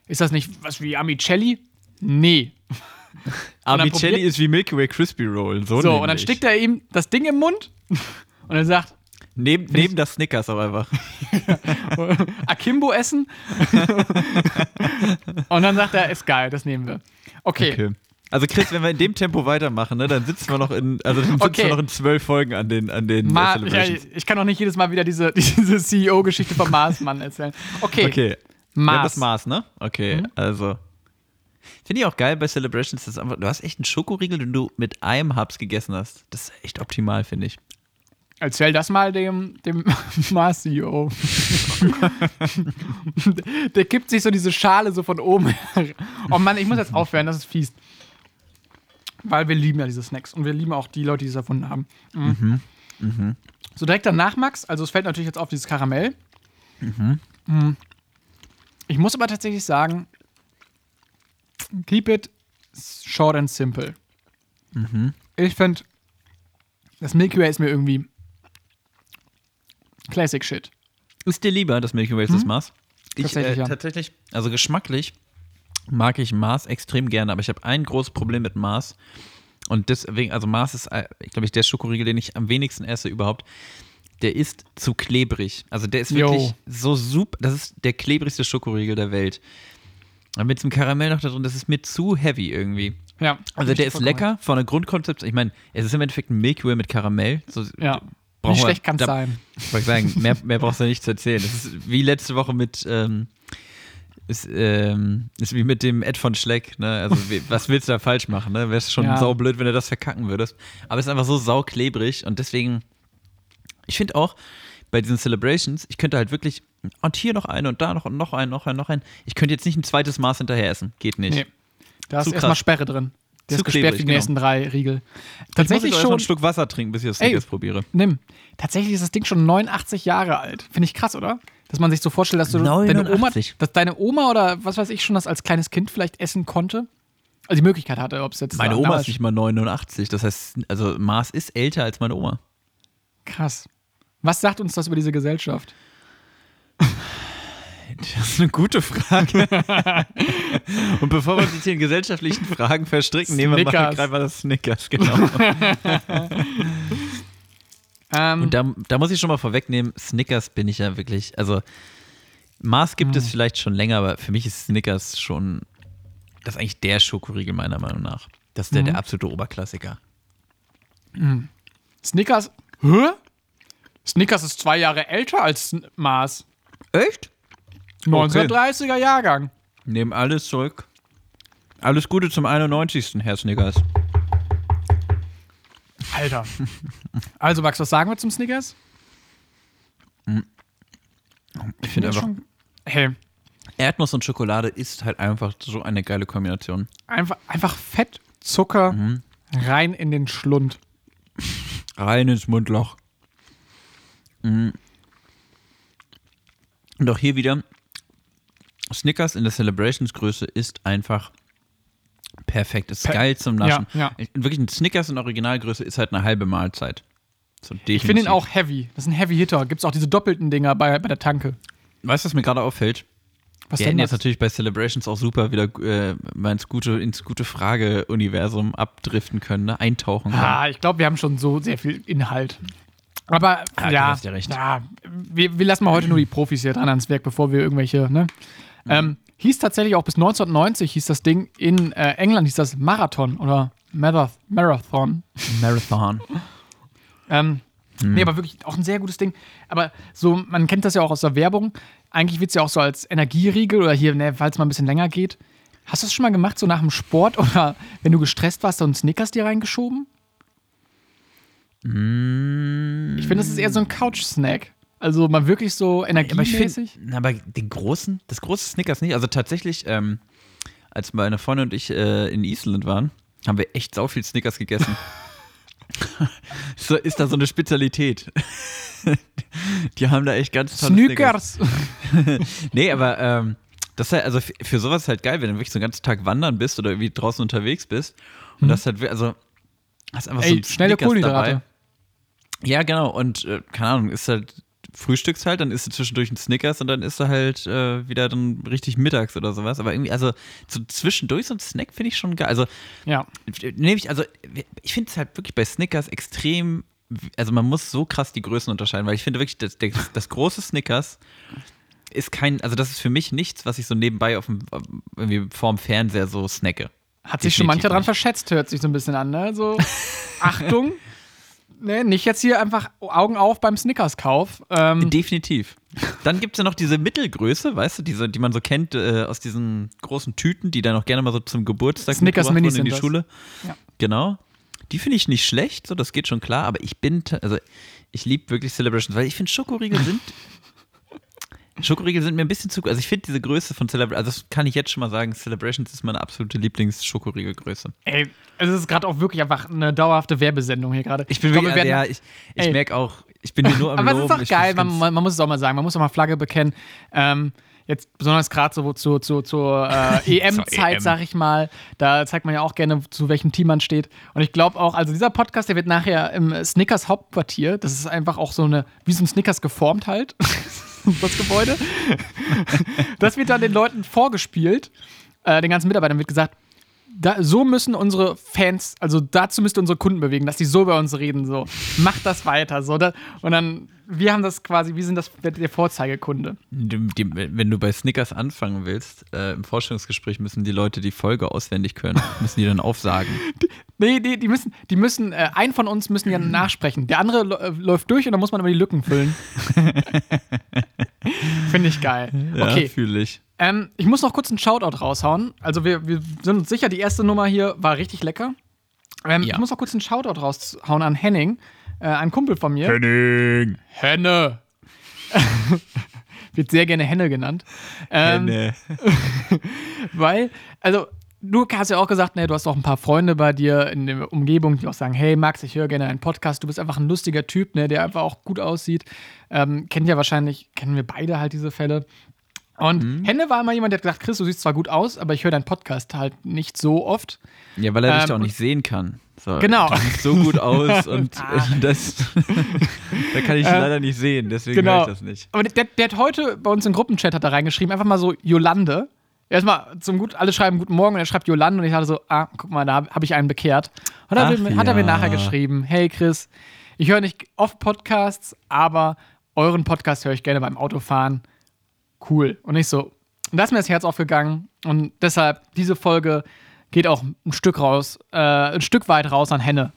Ist das nicht was wie Amicelli? Nee. Amicelli ist wie Milky Way Crispy Roll. So, So, und dann steckt er ihm das Ding im Mund und er sagt, Neben, neben das Snickers auch einfach. Akimbo essen. Und dann sagt er, ist geil, das nehmen wir. Okay. Okay. Also Chris, wenn wir in dem Tempo weitermachen, ne, dann sitzen wir noch in, also dann sitzen Okay. wir noch in zwölf Folgen an den, an den äh, Ma ja, Celebrations. ich kann auch nicht jedes Mal wieder diese, diese CEO-Geschichte vom Marsmann erzählen. Okay. Okay. Mars. das Maß, ne? Okay, Mhm. also. Finde ich auch geil bei Celebrations, dass einfach, du hast echt einen Schokoriegel, den du mit einem Hubs gegessen hast. Das ist echt optimal, finde ich. Erzähl das mal dem, dem Mars-CEO. Der kippt sich so diese Schale so von oben. Oh Mann, ich muss jetzt aufhören, das ist fies. Weil wir lieben ja diese Snacks und wir lieben auch die Leute, die es erfunden haben. Mhm. So direkt danach, Max, also es fällt natürlich jetzt auf dieses Karamell. Mhm. Ich muss aber tatsächlich sagen, keep it short and simple. Ich finde, das Milky Way ist mir irgendwie Classic Shit. Ist dir lieber das Milky Way als das Mars? Ich, Mhm. Tatsächlich, äh, ja. tatsächlich, also geschmacklich mag ich Mars extrem gerne, aber ich habe ein großes Problem mit Mars. Und deswegen, also Mars ist, äh, glaube ich, der Schokoriegel, den ich am wenigsten esse überhaupt. Der ist zu klebrig. Also der ist wirklich so super. Das ist der klebrigste Schokoriegel der Welt. Aber mit diesem Karamell noch da drin, das ist mir zu heavy irgendwie. Ja. Also der ist lecker von der Grundkonzept. Ich meine, es ist im Endeffekt ein Milky Way mit Karamell. So, Ja. brauchen wir- schlecht kann es sein? wollte ich sagen, mehr, mehr brauchst du nicht zu erzählen. Das ist wie letzte Woche mit, ähm, ist, ähm, ist wie mit dem Ed von Schleck, ne? Also, was willst du da falsch machen, ne? Wäre schon Ja. saublöd, wenn du das verkacken würdest. Aber es ist einfach so sauklebrig und deswegen, ich finde auch, bei diesen Celebrations, ich könnte halt wirklich, und hier noch einen und da noch und noch einen, noch einen, noch einen. Ich könnte jetzt nicht ein zweites Maß hinterher essen. Geht nicht. Nee. Da ist erstmal. Sperre drin. Der Zu ist gesperrt klebrig, für die genau. nächsten drei Riegel. Ich muss Tatsächlich jetzt erst mal schon. einen Schluck Wasser trinken, bis ich das Ey. Snickers probiere. Nimm. Tatsächlich ist das Ding schon 89 Jahre alt. Finde ich krass, oder? Dass man sich so vorstellt, dass du deine Oma, 89. dass deine Oma oder was weiß ich schon das als kleines Kind vielleicht essen konnte. Also die Möglichkeit hatte, ob es jetzt Meine Oma ist nicht mal 89, das heißt, also Mars ist älter als meine Oma. krass. Was sagt uns das über diese Gesellschaft? Das ist eine gute Frage. Und bevor wir uns hier in gesellschaftlichen Fragen verstricken, nehmen wir mal Snickers. gerade mal das Snickers, genau. Ähm, Und da, da muss ich schon mal vorwegnehmen, Snickers bin ich ja wirklich, also Mars gibt Hm. es vielleicht schon länger, aber für mich ist Snickers schon, das ist eigentlich der Schokoriegel meiner Meinung nach. Das ist der, Mhm. der absolute Oberklassiker. Snickers. Hä? Snickers ist zwei Jahre älter als Mars. Echt? 1930er Jahrgang. Nehmen alles zurück. Alles Gute zum 91. Herr Snickers. Alter. Also, Max, was sagen wir zum Snickers? Ich finde einfach, Schon- Hey, Erdnuss und Schokolade ist halt einfach so eine geile Kombination. einfach, einfach Fett, Zucker Mhm. rein in den Schlund. Rein ins Mundloch. Mhm. Und auch hier wieder, Snickers in der Celebrations-Größe ist einfach perfekt. Ist Per- geil zum Naschen. Ja, ja. Wirklich ein Snickers in Originalgröße ist halt eine halbe Mahlzeit. So Ich finde ihn auch heavy. Das ist ein Heavy Hitter. Gibt es auch diese doppelten Dinger bei, bei der Tanke. Weißt du, was mir gerade auffällt? Was Wir denn hätten jetzt natürlich bei Celebrations auch super wieder äh, mal ins gute, ins gute Frage-Universum abdriften können, ne? eintauchen können. Ah, ich glaube, wir haben schon so sehr viel Inhalt. Aber Ah, du ja, hast ja recht. ja wir, wir lassen mal heute nur die Profis hier dran ans Werk, bevor wir irgendwelche, ne? Mhm. Ähm, hieß tatsächlich auch bis 1990 hieß das Ding in äh, England hieß das Marathon oder Marath Marathon. Marathon. Ähm, Mhm. Nee, aber wirklich auch ein sehr gutes Ding. Aber so, man kennt das ja auch aus der Werbung. Eigentlich wird es ja auch so als Energieriegel oder hier, ne, falls mal ein bisschen länger geht. Hast du das schon mal gemacht, so nach dem Sport oder wenn du gestresst warst, so einen Snickers dir reingeschoben? Mm. Ich finde, das ist eher so ein Couch-Snack. Also mal wirklich so Aber energiemäßig. finde, aber den großen, das große Snickers nicht. Also tatsächlich, ähm, als meine Freundin und ich äh, in Island waren, haben wir echt sau viel Snickers gegessen. so, ist da so eine Spezialität. Die haben da echt ganz tolle Snickers. Snickers. Nee, aber ähm, das ist halt, also für, sowas ist halt geil, wenn du wirklich so einen ganzen Tag wandern bist oder irgendwie draußen unterwegs bist. Und das halt, also, hast einfach so Ey, ein schnelle Kohlenhydrate. dabei. Ja, genau. Und äh, keine Ahnung, ist halt frühstückst halt, dann isst du zwischendurch einen Snickers und dann isst du halt äh, wieder dann richtig mittags oder sowas. Aber irgendwie, also so zwischendurch so ein Snack finde ich schon geil. Also Ja. nehme ich, also ich finde es halt wirklich bei Snickers extrem also man muss so krass die Größen unterscheiden, weil ich finde wirklich, das, das, das große Snickers ist kein, also das ist für mich nichts, was ich so nebenbei auf dem, irgendwie vorm Fernseher so snacke. Hat sich schon Definitiv mancher dran verschätzt, hört sich so ein bisschen an, ne? So, Achtung. Ne, nicht jetzt hier einfach Augen auf beim Snickers-Kauf. Ähm, Definitiv. Dann gibt es ja noch diese Mittelgröße, weißt du, diese, die man so kennt äh, aus diesen großen Tüten, die dann auch gerne mal so zum Geburtstag Snickers wurden in die das. Schule. Ja. Genau. Die finde ich nicht schlecht, so das geht schon klar, aber ich bin, also ich liebe wirklich Celebrations, weil ich finde Schokoriegel sind Schokoriegel sind mir ein bisschen zu, also ich finde diese Größe von Celebrations, also das kann ich jetzt schon mal sagen, Celebrations ist meine absolute Lieblings-Schokoriegelgröße. ey, es ist gerade auch wirklich einfach eine dauerhafte Werbesendung hier gerade. Ich bin glaube, wirklich, wir ja, werden- ich, ich merke auch, ich bin hier nur am Aber es Loben. ist doch ich geil, man, man, man muss es auch mal sagen, man muss auch mal Flagge bekennen. Ähm, jetzt besonders gerade so zu, zu, zur äh, EM-Zeit, EM. sag ich mal, da zeigt man ja auch gerne, zu welchem Team man steht. Und ich glaube auch, also dieser Podcast, der wird nachher im Snickers Hauptquartier, das ist einfach auch so eine, wie so ein Snickers geformt halt, das Gebäude. Das wird dann den Leuten vorgespielt, äh, den ganzen Mitarbeitern wird gesagt, da, so müssen unsere Fans, also dazu müsst ihr unsere Kunden bewegen, dass die so bei uns reden, so. Macht das weiter, so. Da, und dann, wir haben das quasi, wir sind das der, Vorzeigekunde. Die, die, wenn du bei Snickers anfangen willst, äh, im Vorstellungsgespräch müssen die Leute die Folge auswendig können, müssen die dann aufsagen. Nee, nee, die müssen, die müssen, äh, ein von uns müssen ja nachsprechen. Der andere äh, läuft durch und dann muss man immer die Lücken füllen. Finde ich geil. Ja, Okay. fühle ich. Ähm, ich muss noch kurz einen Shoutout raushauen. Also wir, wir sind uns sicher, die erste Nummer hier war richtig lecker. Ähm, Ja. Ich muss noch kurz einen Shoutout raushauen an Henning, äh, ein Kumpel von mir. Henning. Henne. Wird sehr gerne Henne genannt. Ähm, Henne. Weil, also, du hast ja auch gesagt, ne, du hast auch ein paar Freunde bei dir in der Umgebung, die auch sagen, hey Max, ich höre gerne einen Podcast, du bist einfach ein lustiger Typ, ne, der einfach auch gut aussieht. Ähm, kennt ja wahrscheinlich, kennen wir beide halt diese Fälle. Und Mhm. Henne war immer jemand, der hat gesagt, Chris, du siehst zwar gut aus, aber ich höre deinen Podcast halt nicht so oft. Ja, weil er dich Ähm, doch nicht sehen kann. So, Genau. So gut aus und äh, das da kann ich leider nicht sehen, deswegen genau. höre ich das nicht. Aber der, der hat heute bei uns im Gruppenchat hat er reingeschrieben, einfach mal so Jolande. Erstmal zum Gut, alle schreiben Guten Morgen und er schreibt Jolande und ich hatte so, ah, guck mal, da habe ich einen bekehrt. Und dann Ach hat, er- hat er mir ja. nachher geschrieben, hey Chris, ich höre nicht oft Podcasts, aber euren Podcast höre ich gerne beim Autofahren. Cool. Und ich so, und da ist mir das Herz aufgegangen und deshalb, diese Folge geht auch ein Stück raus, äh, ein Stück weit raus an Henne.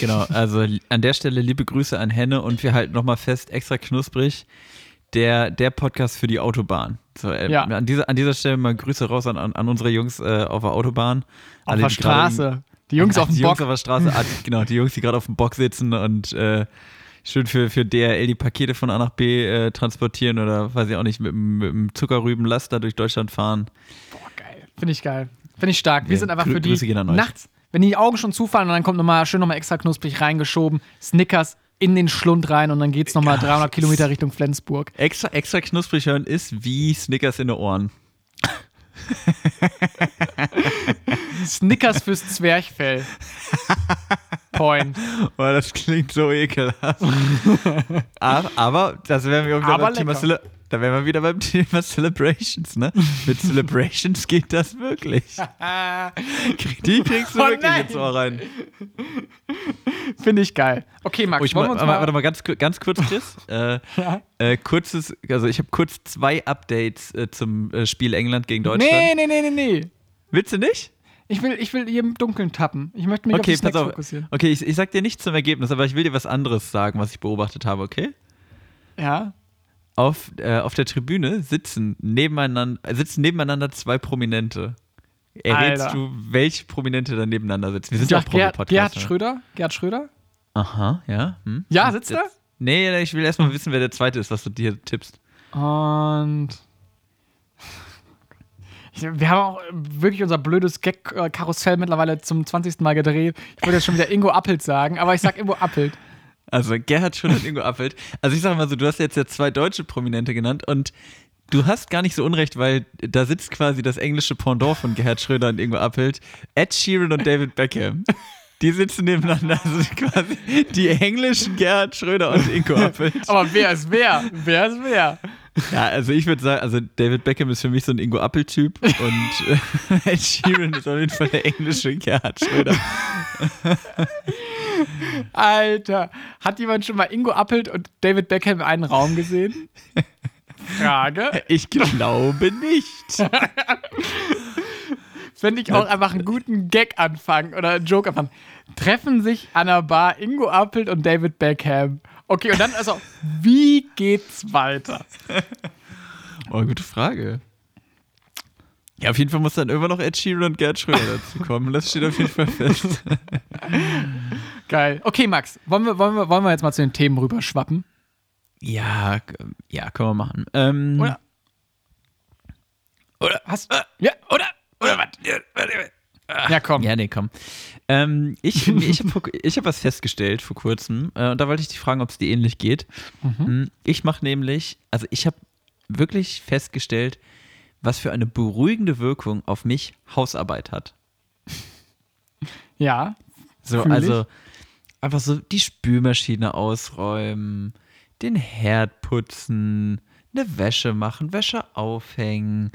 Genau, also an der Stelle liebe Grüße an Henne und wir halten nochmal fest, extra knusprig, der, der Podcast für die Autobahn. So, äh, Ja. an, dieser, an dieser Stelle mal Grüße raus an, an, an unsere Jungs äh, auf der Autobahn. Auf Alle, der die Straße. Die Jungs auf dem die Bock. Jungs auf der Straße, ah, die- genau, die Jungs, die gerade auf dem Bock sitzen und äh, schön für, für DRL die Pakete von A nach B äh, transportieren oder weiß ich auch nicht, mit, dem- mit dem Zuckerrübenlaster durch Deutschland fahren. Boah, geil. Finde ich geil. Finde ich stark. Wir Ja, sind einfach für die Grüße gehen an euch. nachts, wenn die Augen schon zufallen und dann kommt nochmal schön nochmal extra knusprig reingeschoben, Snickers in den Schlund rein und dann geht's nochmal Ja, 300 das- Kilometer Richtung Flensburg. Extra, extra knusprig hören ist wie Snickers in den Ohren. Snickers fürs Zwerchfell. Point. Boah, das klingt so ekelhaft. aber, aber das wären wir wieder Aber beim Thema lecker. Da wären wir wieder beim Thema Celebrations, ne? Mit Celebrations geht das wirklich. Die kriegst du Oh wirklich nein. ins Ohr rein. Finde ich geil. Okay, Max, Oh, ich wollen mal, wir uns mal, warte mal ganz, ganz kurz, Chris. äh, Ja. äh, kurzes, also ich habe kurz zwei Updates äh, zum äh, Spiel England gegen Deutschland. Nee, nee, nee, nee, nee. Willst du nicht? Ich will, ich will hier im Dunkeln tappen. Ich möchte mich Okay, auf die pass auf. fokussieren. Okay, ich, ich sag dir nicht zum Ergebnis, aber ich will dir was anderes sagen, was ich beobachtet habe, okay? Ja. Auf, äh, auf der Tribüne sitzen nebeneinander, äh, sitzen nebeneinander zwei Prominente. Errätst Alter. du, welche Prominente da nebeneinander sitzen? Wir sind ja auch Promi-Podcast. Gerhard ne? Schröder. Gerhard Schröder? Aha, ja. Hm? Ja, sitzt er? Nee, nee, ich will erstmal wissen, wer der zweite ist, was du dir tippst. Und wir haben auch wirklich unser blödes Gag-Karussell mittlerweile zum 20. Mal gedreht. Ich wollte jetzt schon wieder Ingo Appelt sagen, aber ich sag Ingo Appelt. Also Gerhard Schröder und Ingo Appelt. Also ich sag mal so, du hast jetzt ja zwei deutsche Prominente genannt und du hast gar nicht so unrecht, weil da sitzt quasi das englische Pendant von Gerhard Schröder und Ingo Appelt, Ed Sheeran und David Beckham. Die sitzen nebeneinander, also quasi die englischen Gerhard Schröder und Ingo Appelt. Aber wer ist wer? Wer ist wer? Ja, also ich würde sagen, also David Beckham ist für mich so ein Ingo Appelt-Typ und Ed Sheeran ist auf jeden Fall der englische Gerhard Schröder. Alter, hat jemand schon mal Ingo Appelt und David Beckham in einen Raum gesehen? Frage. Ich glaube nicht. Fände ich auch einfach einen guten Gag anfangen oder einen Joke anfangen. Treffen sich an der Bar Ingo Appelt und David Beckham. Okay, und dann also, wie geht's weiter? Oh, gute Frage. Ja, auf jeden Fall muss dann immer noch Ed Sheeran und Gerd Schröder dazu kommen. Das steht auf jeden Fall fest. Geil. Okay, Max, wollen wir, wollen wir, wollen wir jetzt mal zu den Themen rüberschwappen? Ja, ja, können wir machen. Ähm, Oder? Oder? Hast, Ja, oder? Oder was? Ja, warte. ja, komm. Ja, nee, komm. Ähm, ich ich habe ich hab was festgestellt vor kurzem äh, und da wollte ich dich fragen, ob es dir ähnlich geht. Mhm. Ich mache nämlich, also ich habe wirklich festgestellt, was für eine beruhigende Wirkung auf mich Hausarbeit hat. Ja, So, Fühl ich. also einfach so die Spülmaschine ausräumen, den Herd putzen, eine Wäsche machen, Wäsche aufhängen.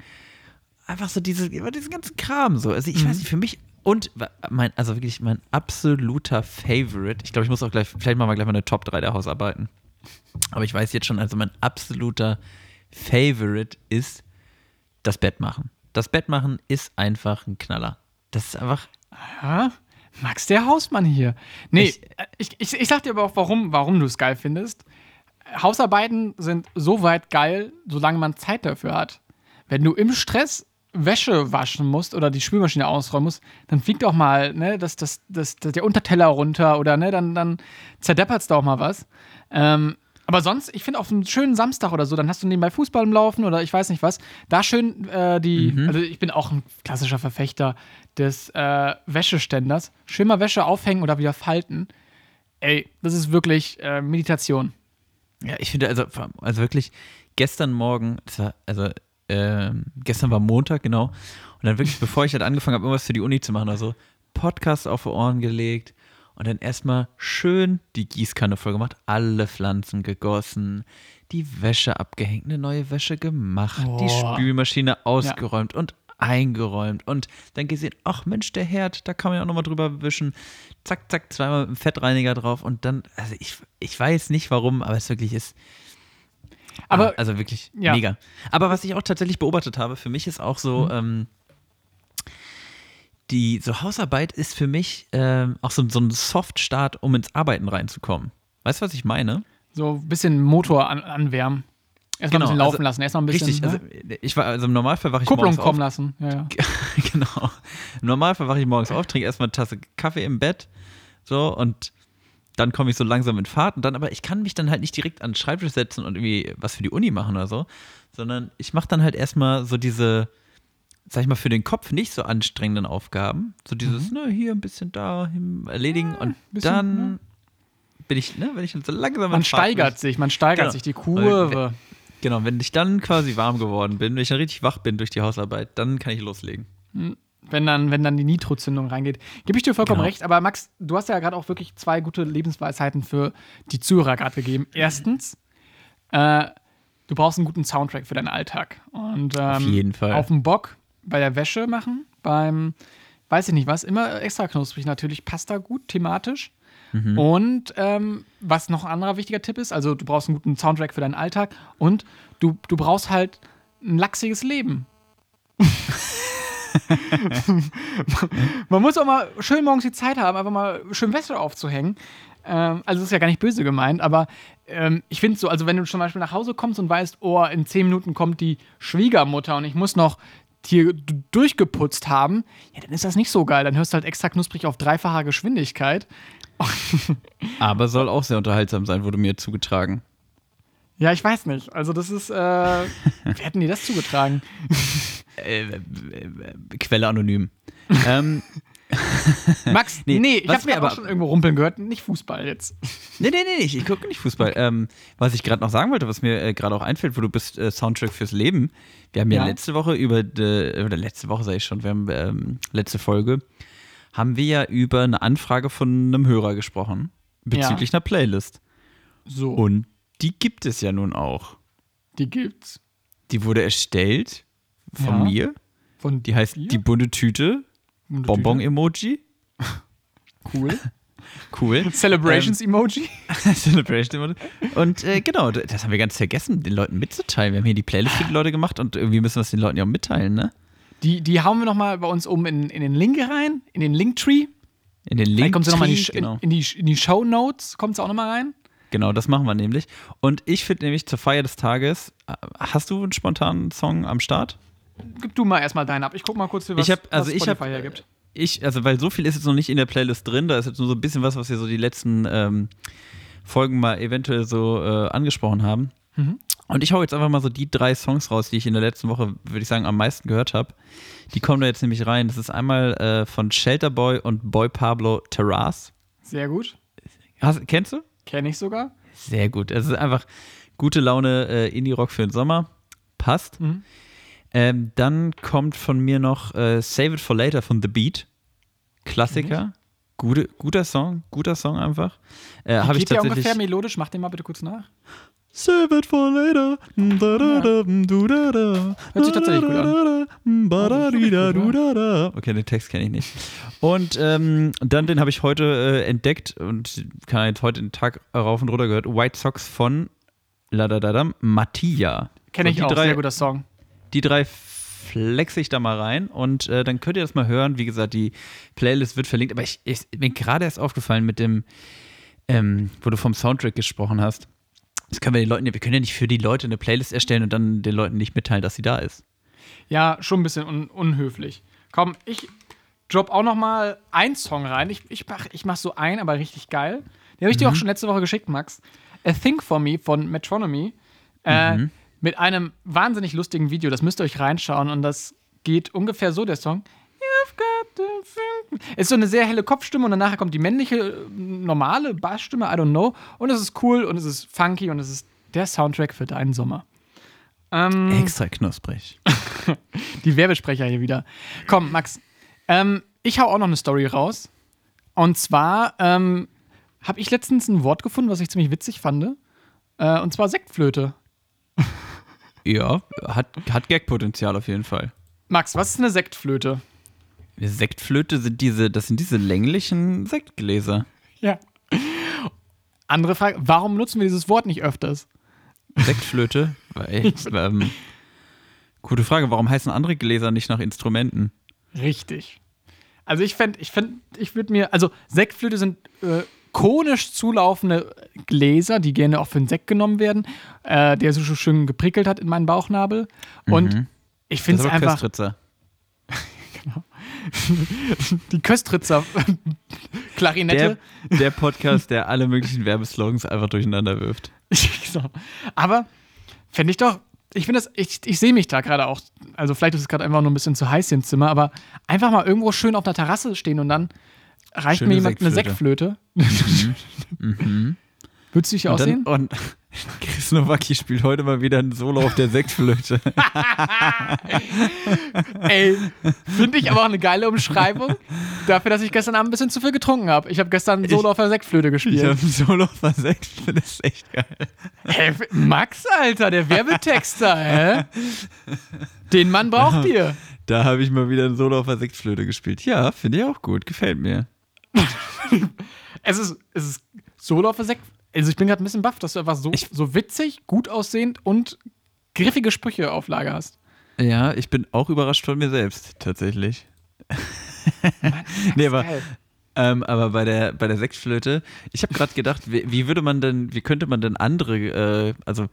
Einfach so diese, diesen ganzen Kram so. Also ich weiß nicht, für mich und mein, also wirklich mein absoluter Favorite. Ich glaube, ich muss auch gleich, vielleicht machen wir gleich mal eine Top 3 der Hausarbeiten. Aber ich weiß jetzt schon, also mein absoluter Favorite ist das Bett machen. Das Bett machen ist einfach ein Knaller. Das ist einfach, Ja, Max, der Hausmann hier. Nee, Ich- ich, ich, ich, sag dir aber auch, warum, warum du es geil findest. Hausarbeiten sind so weit geil, solange man Zeit dafür hat. Wenn du im Stress Wäsche waschen musst oder die Spülmaschine ausräumen musst, dann fliegt auch mal ne, das, das, das, das, der Unterteller runter oder ne, dann, dann zerdeppert da auch mal was. Ähm, aber sonst, ich finde, auf einen schönen Samstag oder so, dann hast du nebenbei Fußball im Laufen oder ich weiß nicht was, da schön äh, die, also ich bin auch ein klassischer Verfechter des äh, Wäscheständers. Schön mal Wäsche aufhängen oder wieder falten. Ey, das ist wirklich äh, Meditation. Ja, ich finde, also, also wirklich, gestern Morgen, das war, also, ähm, gestern war Montag, genau. Und dann wirklich, bevor ich halt angefangen habe, irgendwas für die Uni zu machen oder so, Podcast auf die Ohren gelegt und dann erstmal schön die Gießkanne voll gemacht, alle Pflanzen gegossen, die Wäsche abgehängt, eine neue Wäsche gemacht, die Boah. Spülmaschine ausgeräumt und eingeräumt und dann gesehen, ach Mensch, der Herd, da kann man ja auch nochmal drüber wischen. Zack, zack, zweimal mit dem Fettreiniger drauf und dann, also ich, ich weiß nicht warum, aber es wirklich ist, Aber Ah, also wirklich ja. mega. Aber was ich auch tatsächlich beobachtet habe, für mich ist auch so, ähm, die so Hausarbeit ist für mich ähm, auch so, so ein Soft-Start, um ins Arbeiten reinzukommen. Weißt du, was ich meine? so ein bisschen Motor an, anwärmen. Erstmal Genau, ein bisschen laufen also lassen, erstmal ein bisschen Richtig, also ne? ich war, also im Normalfall wache ich Kupplung morgens kommen auf. lassen. Ja, ja. genau. Im Normalfall wache ich morgens auf, trinke erstmal eine Tasse Kaffee im Bett, so und dann komme ich so langsam in Fahrt und dann aber ich kann mich dann halt nicht direkt an den Schreibtisch setzen und irgendwie was für die Uni machen oder so, sondern ich mache dann halt erstmal so diese sag ich mal für den Kopf nicht so anstrengenden Aufgaben, so dieses ne hier ein bisschen da erledigen und Mhm. bisschen, dann bin ich ne, wenn ich dann so langsam Man steigert sich, man steigert Genau. sich die Kurve. Genau, wenn ich dann quasi warm geworden bin, wenn ich dann richtig wach bin durch die Hausarbeit, dann kann ich loslegen. wenn dann, wenn dann die Nitrozündung reingeht. Gebe ich dir vollkommen Genau. recht, aber Max, du hast ja gerade auch wirklich zwei gute Lebensweisheiten für die Zuhörer gerade gegeben. Erstens, äh, du brauchst einen guten Soundtrack für deinen Alltag. Und, ähm, Auf jeden Fall. Auf dem Bock bei der Wäsche machen, beim, weiß ich nicht was, immer extra knusprig natürlich, passt da gut thematisch. Mhm. Und ähm, was noch ein anderer wichtiger Tipp ist, also du brauchst einen guten Soundtrack für deinen Alltag und du, du brauchst halt ein lachsiges Leben. Man muss auch mal schön morgens die Zeit haben, einfach mal schön Wäsche aufzuhängen. Ähm, also das ist ja gar nicht böse gemeint, aber ähm, ich finde so, also wenn du zum Beispiel nach Hause kommst und weißt, oh, in zehn Minuten kommt die Schwiegermutter und ich muss noch hier durchgeputzt haben, ja, dann ist das nicht so geil. Dann hörst du halt extra knusprig auf dreifacher Geschwindigkeit. Aber soll auch sehr unterhaltsam sein, wurde mir zugetragen. Ja, ich weiß nicht. Also das ist, äh, wer hat denn dir das zugetragen? Äh, äh, Quelle anonym. ähm, Max, nee, Nee, ich habe mir aber aber- schon irgendwo rumpeln gehört, nicht Fußball jetzt. nee, nee, nee, ich, ich gucke nicht Fußball. Ähm, was ich gerade noch sagen wollte, was mir äh, gerade auch einfällt, wo du bist, äh, Soundtrack fürs Leben. Wir haben ja, Ja. letzte Woche über, de, oder letzte Woche sage ich schon, wir haben ähm, letzte Folge, haben wir ja über eine Anfrage von einem Hörer gesprochen bezüglich einer Playlist. So, Und die gibt es ja nun auch. die gibt's. Die wurde erstellt von Ja. mir. Von Die heißt dir? Die bunte Tüte, Bonbon-Emoji. Cool. Cool. Celebrations-Emoji. Celebration Emoji. Und äh, genau, das haben wir ganz vergessen, den Leuten mitzuteilen. Wir haben hier die Playlist für die Leute gemacht und irgendwie müssen wir es den Leuten ja auch mitteilen, ne? Die, die hauen wir nochmal bei uns oben in, in den Link rein, in den Linktree. In den Link. kommt sie nochmal in, die- genau. in, in die, in die Show Notes, kommt sie auch nochmal rein. genau, das machen wir nämlich. Und ich finde nämlich zur Feier des Tages, äh, hast du einen spontanen Song am Start? Gib du mal erstmal deinen ab. Ich guck mal kurz, was, Ich hab- also was ich hab- Spotify hergibt. Ich, also weil so viel ist jetzt noch nicht in der Playlist drin, da ist jetzt nur so ein bisschen was, was wir so die letzten ähm, Folgen mal eventuell so äh, angesprochen haben. Mhm. Und ich hau jetzt einfach mal so die drei Songs raus, die ich in der letzten Woche, würde ich sagen, am meisten gehört habe. Die kommen da jetzt nämlich rein. Das ist einmal äh, von Shelterboy und Boy Pablo Terrace. Sehr gut. Hast, kennst du? Kenne ich sogar. Sehr gut. Es ist einfach gute Laune äh, Indie-Rock für den Sommer. Passt. Mhm. Ähm, dann kommt von mir noch äh, Save It for Later von The Beat. Klassiker. Gute, guter Song, guter Song einfach. Äh, Habe ich tatsächlich. ungefähr melodisch? Mach den mal bitte kurz nach. Save it for later. Da, da. Hört sich tatsächlich gut an. Okay, den Text kenne ich nicht. Und ähm, dann den habe ich heute äh, entdeckt und kann jetzt heute den Tag rauf und runter gehört. White Sox von Ladadadam Mattia. Kenne ich auch. drei, Sehr guter Song. Die drei flexe ich da mal rein und äh, dann könnt ihr das mal hören. Wie gesagt, die Playlist wird verlinkt. Aber ich, ich mir gerade erst aufgefallen mit dem, ähm, wo du vom Soundtrack gesprochen hast. Das können wir den Leuten, wir können ja nicht für die Leute eine Playlist erstellen und dann den Leuten nicht mitteilen, dass sie da ist. Ja, schon ein bisschen un unhöflich. Komm, ich drop auch noch mal einen Song rein. Ich, ich, mach, ich mach so einen, aber richtig geil. Den habe ich dir Mhm. auch schon letzte Woche geschickt, Max. A Think For Me von Metronomy. Äh, Mhm. Mit einem wahnsinnig lustigen Video. Das müsst ihr euch reinschauen. Und das geht ungefähr so, der Song. You've got think- Ist so eine sehr helle Kopfstimme und danach kommt die männliche, äh, normale Bassstimme, I don't know. Und es ist cool und es ist funky und es ist der Soundtrack für deinen Sommer. Ähm, Extra knusprig. die Werbesprecher hier wieder. Komm, Max, ähm, ich hau auch noch eine Story raus. Und zwar ähm, habe ich letztens ein Wort gefunden, was ich ziemlich witzig fand. Äh, und zwar Sektflöte. Ja, hat, hat Gagpotenzial auf jeden Fall. Max, was ist eine Sektflöte? Eine Sektflöte sind diese, das sind diese länglichen Sektgläser. Ja. Andere Frage, warum nutzen wir dieses Wort nicht öfters? Sektflöte? Weil ähm, gute Frage, warum heißen andere Gläser nicht nach Instrumenten? Richtig. Also ich fände, ich fänd, ich würde mir, also Sektflöte sind äh, konisch zulaufende Gläser, die gerne auch für einen Sekt genommen werden, äh, der so schön geprickelt hat in meinen Bauchnabel. Und ich Das finde es einfach, Köstritzer. die Köstritzer Klarinette. Der, der Podcast, der alle möglichen Werbeslogans einfach durcheinander wirft. Aber fände ich doch, ich finde das, ich, ich sehe mich da gerade auch, also vielleicht ist es gerade einfach nur ein bisschen zu heiß hier im Zimmer, aber einfach mal irgendwo schön auf einer Terrasse stehen und dann reicht Schöne mir jemand eine Sektflöte. Würdest du dich Und, dann, aussehen? und Chris Nowacki spielt heute mal wieder ein Solo auf der Sektflöte. Ey, finde ich aber auch eine geile Umschreibung dafür, dass ich gestern Abend ein bisschen zu viel getrunken habe. Ich habe gestern Solo auf der Sektflöte Ich gespielt. habe ein Solo auf der Sektflöte, das ist echt geil. Hä, Max, Alter, der Werbetexter, hä? Den Mann braucht ihr. Da habe ich mal wieder ein Solo auf der Sektflöte gespielt. Ja, finde ich auch gut, gefällt mir. Es ist, es ist Solo auf der Sekt. Also ich bin gerade ein bisschen baff, dass du einfach so, Ich- so witzig, gut aussehend und griffige Sprüche auf Lager hast. Ja, ich bin auch überrascht von mir selbst, tatsächlich. nee, aber, ähm, aber bei der, bei der Sektflöte, ich habe gerade gedacht, wie, wie würde man denn, wie könnte man denn andere, äh, also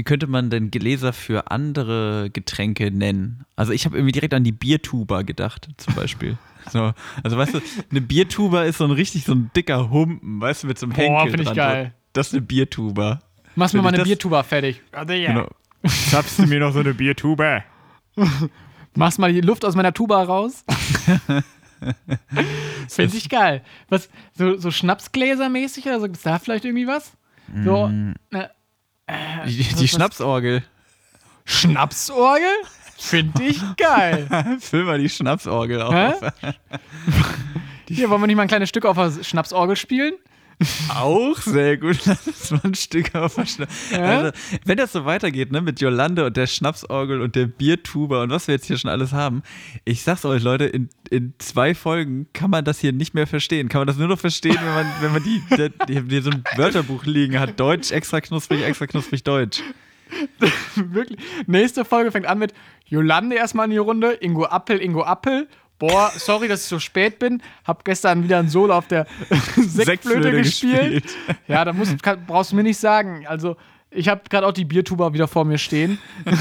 wie könnte man denn Gläser für andere Getränke nennen? Also ich habe irgendwie direkt an die Biertuba gedacht, zum Beispiel. So, also weißt du, eine Biertuba ist so ein richtig so ein dicker Humpen, weißt du, mit so einem Boah, Henkel find ich dran. geil. Das ist eine Biertuba. Machst mir mal ich eine das- Biertuba fertig. Warte, ja. Genau. Zapfst du mir noch so eine Biertube? Machst mal die Luft aus meiner Tuba raus. Finde ich geil. Was, so, so Schnapsgläser-mäßig oder so? Ist da vielleicht irgendwie was? So, Mm. Ne, Die, die Schnapsorgel. Schnapsorgel? Finde ich geil. Füll mal die Schnapsorgel auf. Hä? Hier, wollen wir nicht mal ein kleines Stück auf der Schnapsorgel spielen? Auch sehr gut. Lass uns mal ein Stück auf Schna- also, Wenn das so weitergeht, ne, mit Jolande und der Schnapsorgel und der Biertuber und was wir jetzt hier schon alles haben, ich sag's euch, Leute, in, in zwei Folgen kann man das hier nicht mehr verstehen. Kann man das nur noch verstehen, wenn man, wenn man die, die, die so ein Wörterbuch liegen hat. Deutsch, extra knusprig, extra knusprig Deutsch. Wirklich. Nächste Folge fängt an mit Jolande erstmal in die Runde, Ingo Appel, Ingo Appel. Boah, sorry, dass ich so spät bin. Hab gestern wieder ein Solo auf der Sektflöte gespielt. gespielt. Ja, da musst, kann, brauchst du mir nicht sagen. Also, ich habe gerade auch die Biertuber wieder vor mir stehen.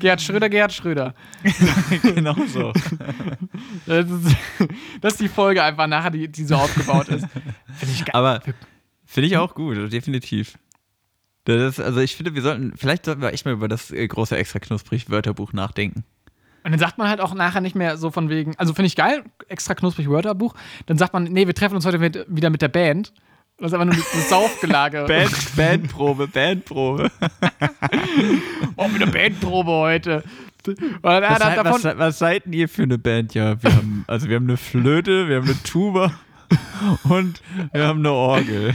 Gerhard Schröder, Gerhard Schröder. genau so. Das ist, das ist die Folge einfach nachher, die, die so aufgebaut ist. Finde ich geil. Aber finde ich auch gut, definitiv. Ist, also ich finde, wir sollten, vielleicht sollten wir echt mal über das äh, große extra knusprig Wörterbuch nachdenken. Und dann sagt man halt auch nachher nicht mehr so von wegen, also finde ich geil, extra knusprig Wörterbuch. Dann sagt man, nee, wir treffen uns heute mit, wieder mit der Band. Das ist einfach nur das Saufgelage. Band, Bandprobe, Bandprobe. Oh, mit der Bandprobe heute. Was, seid, was, was seid denn ihr für eine Band? Ja, wir haben, also wir haben eine Flöte, wir haben eine Tuba und wir haben eine Orgel.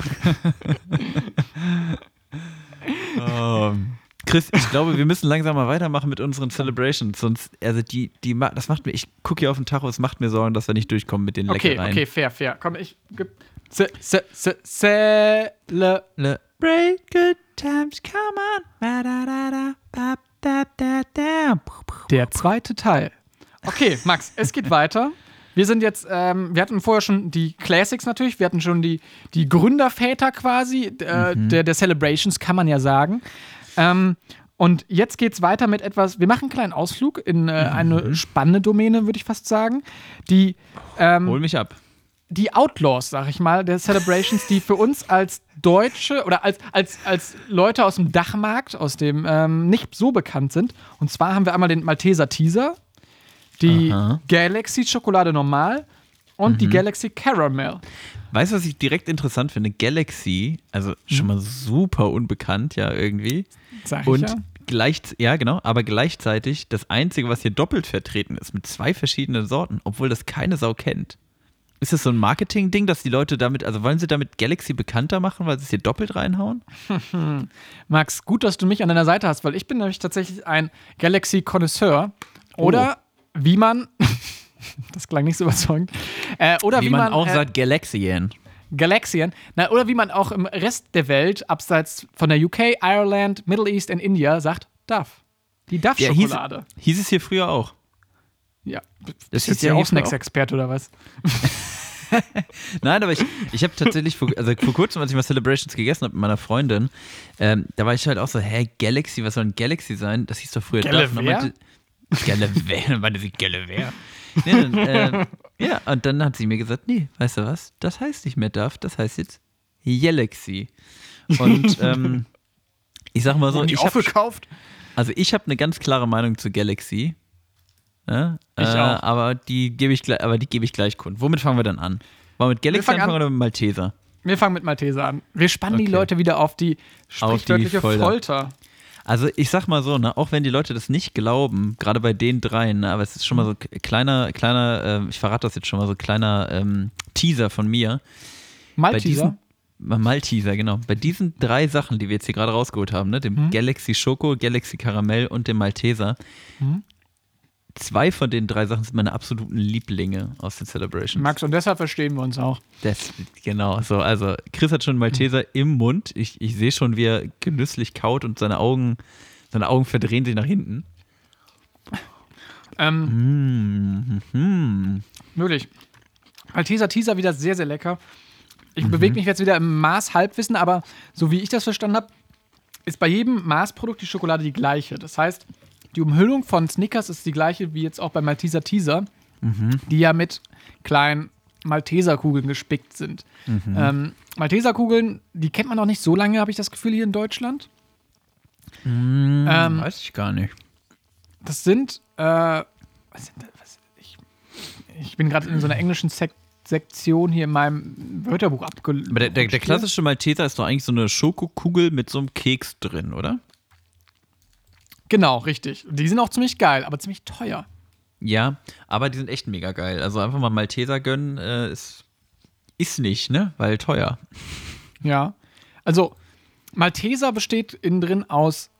Ähm, Chris, ich glaube, wir müssen langsam mal weitermachen mit unseren Celebrations. Sonst, also die, die, das macht mir, ich gucke hier auf den Tacho, es macht mir Sorgen, dass wir nicht durchkommen mit den okay, Leckereien. okay, fair, fair. Komm, ich geb. Se, se, se, Cele. Celebrate good times, come on. Der zweite Teil. Okay, Max, es geht weiter. Wir sind jetzt, ähm, wir hatten vorher schon die Classics natürlich, wir hatten schon die, die Gründerväter quasi äh, der, der Celebrations, kann man ja sagen. Ähm, und jetzt geht's weiter mit etwas, wir machen einen kleinen Ausflug in äh, eine spannende Domäne, würde ich fast sagen. Die, ähm, Hol mich ab. die Outlaws, sag ich mal, der Celebrations, die für uns als Deutsche oder als, als, als Leute aus dem Dachmarkt, aus dem ähm, nicht so bekannt sind. Und zwar haben wir einmal den Malteser Teaser, die Aha. Galaxy Schokolade Normal und die Galaxy Caramel. Weißt du, was ich direkt interessant finde? Galaxy, also schon mal super unbekannt, ja, irgendwie. Sag ich Und ja. gleich, ja, genau, aber gleichzeitig das Einzige, was hier doppelt vertreten ist, mit zwei verschiedenen Sorten, obwohl das keine Sau kennt. Ist das so ein Marketing-Ding, dass die Leute damit, also wollen sie damit Galaxy bekannter machen, weil sie es hier doppelt reinhauen? Max, gut, dass du mich an deiner Seite hast, weil ich bin nämlich tatsächlich ein Galaxy-Konnoisseur. Oder wie man, das klang nicht so überzeugend, äh, oder wie, Wie man auch äh, sagt, Galaxian. Galaxian, na, oder wie man auch im Rest der Welt, abseits von der UK, Ireland, Middle East und India, sagt, Duff. Die Ja, hieß, Duff-Schokolade. hieß es hier früher auch. Ja, Das ist ja auch Snacks-Experte oder was? Nein, aber ich, ich habe tatsächlich vor, also vor kurzem, als ich mal Celebrations gegessen habe mit meiner Freundin, ähm, da war ich halt auch so, hä, Galaxy, was soll ein Galaxy sein? Das hieß doch früher Galaver? Duff. Dann meinte- sie Galaver. Nee, dann, äh, ja, und dann hat sie mir gesagt, nee, weißt du was, das heißt nicht mehr Duff, das heißt jetzt Galaxy. Und ähm, ich sag mal so, die ich habe aufgekauft? also ich habe eine ganz klare Meinung zu Galaxy. Ne? Ich äh, auch. Aber die gebe ich, gleich- aber die gebe ich gleich kund. Womit fangen wir dann an? Wollen wir mit Galaxy an- anfangen oder mit Malteser? Wir fangen mit Malteser an. Wir spannen die Okay. Leute wieder auf die sprichwörtliche Folter. Folter. Also ich sag mal so, ne, auch wenn die Leute das nicht glauben, gerade bei den dreien, ne, aber es ist schon mal so k- kleiner, kleiner, ähm, ich verrate das jetzt schon mal so kleiner ähm, Teaser von mir. Bei Malteser. diesen Malteser, genau. Bei diesen drei Sachen, die wir jetzt hier gerade rausgeholt haben, ne, dem Mhm. Galaxy Schoko, Galaxy Karamell und dem Malteser, Mhm. Zwei von den drei Sachen sind meine absoluten Lieblinge aus den Celebrations. Max, und deshalb verstehen wir uns auch. Das, genau, so. Also, Chris hat schon Malteser im Mund. Ich, ich sehe schon, wie er genüsslich kaut und seine Augen, seine Augen verdrehen sich nach hinten. Ähm, Mm, mhm. Wirklich. Malteser Teaser wieder sehr, sehr lecker. Mhm. Ich bewege mich jetzt wieder im Maß Halbwissen, aber so wie ich das verstanden habe, ist bei jedem Maßprodukt die Schokolade die gleiche. Das heißt, die Umhüllung von Snickers ist die gleiche wie jetzt auch bei Malteser Teaser, Mhm. die ja mit kleinen Malteserkugeln gespickt sind. Mhm. Ähm, Malteserkugeln, die kennt man noch nicht so lange, habe ich das Gefühl, hier in Deutschland. Mm, Ähm, weiß ich gar nicht. Das sind, äh, was sind das? Was, ich, ich bin gerade in so einer englischen Sek Sektion hier in meinem Wörterbuch abgelegt. Aber der, der, der klassische Malteser ist doch eigentlich so eine Schokokugel mit so einem Keks drin, oder? Genau, richtig. Die sind auch ziemlich geil, aber ziemlich teuer. Ja, aber die sind echt mega geil. Also einfach mal Malteser gönnen, äh, ist, ist nicht, ne? Weil teuer. Ja. Also, Malteser besteht innen drin aus,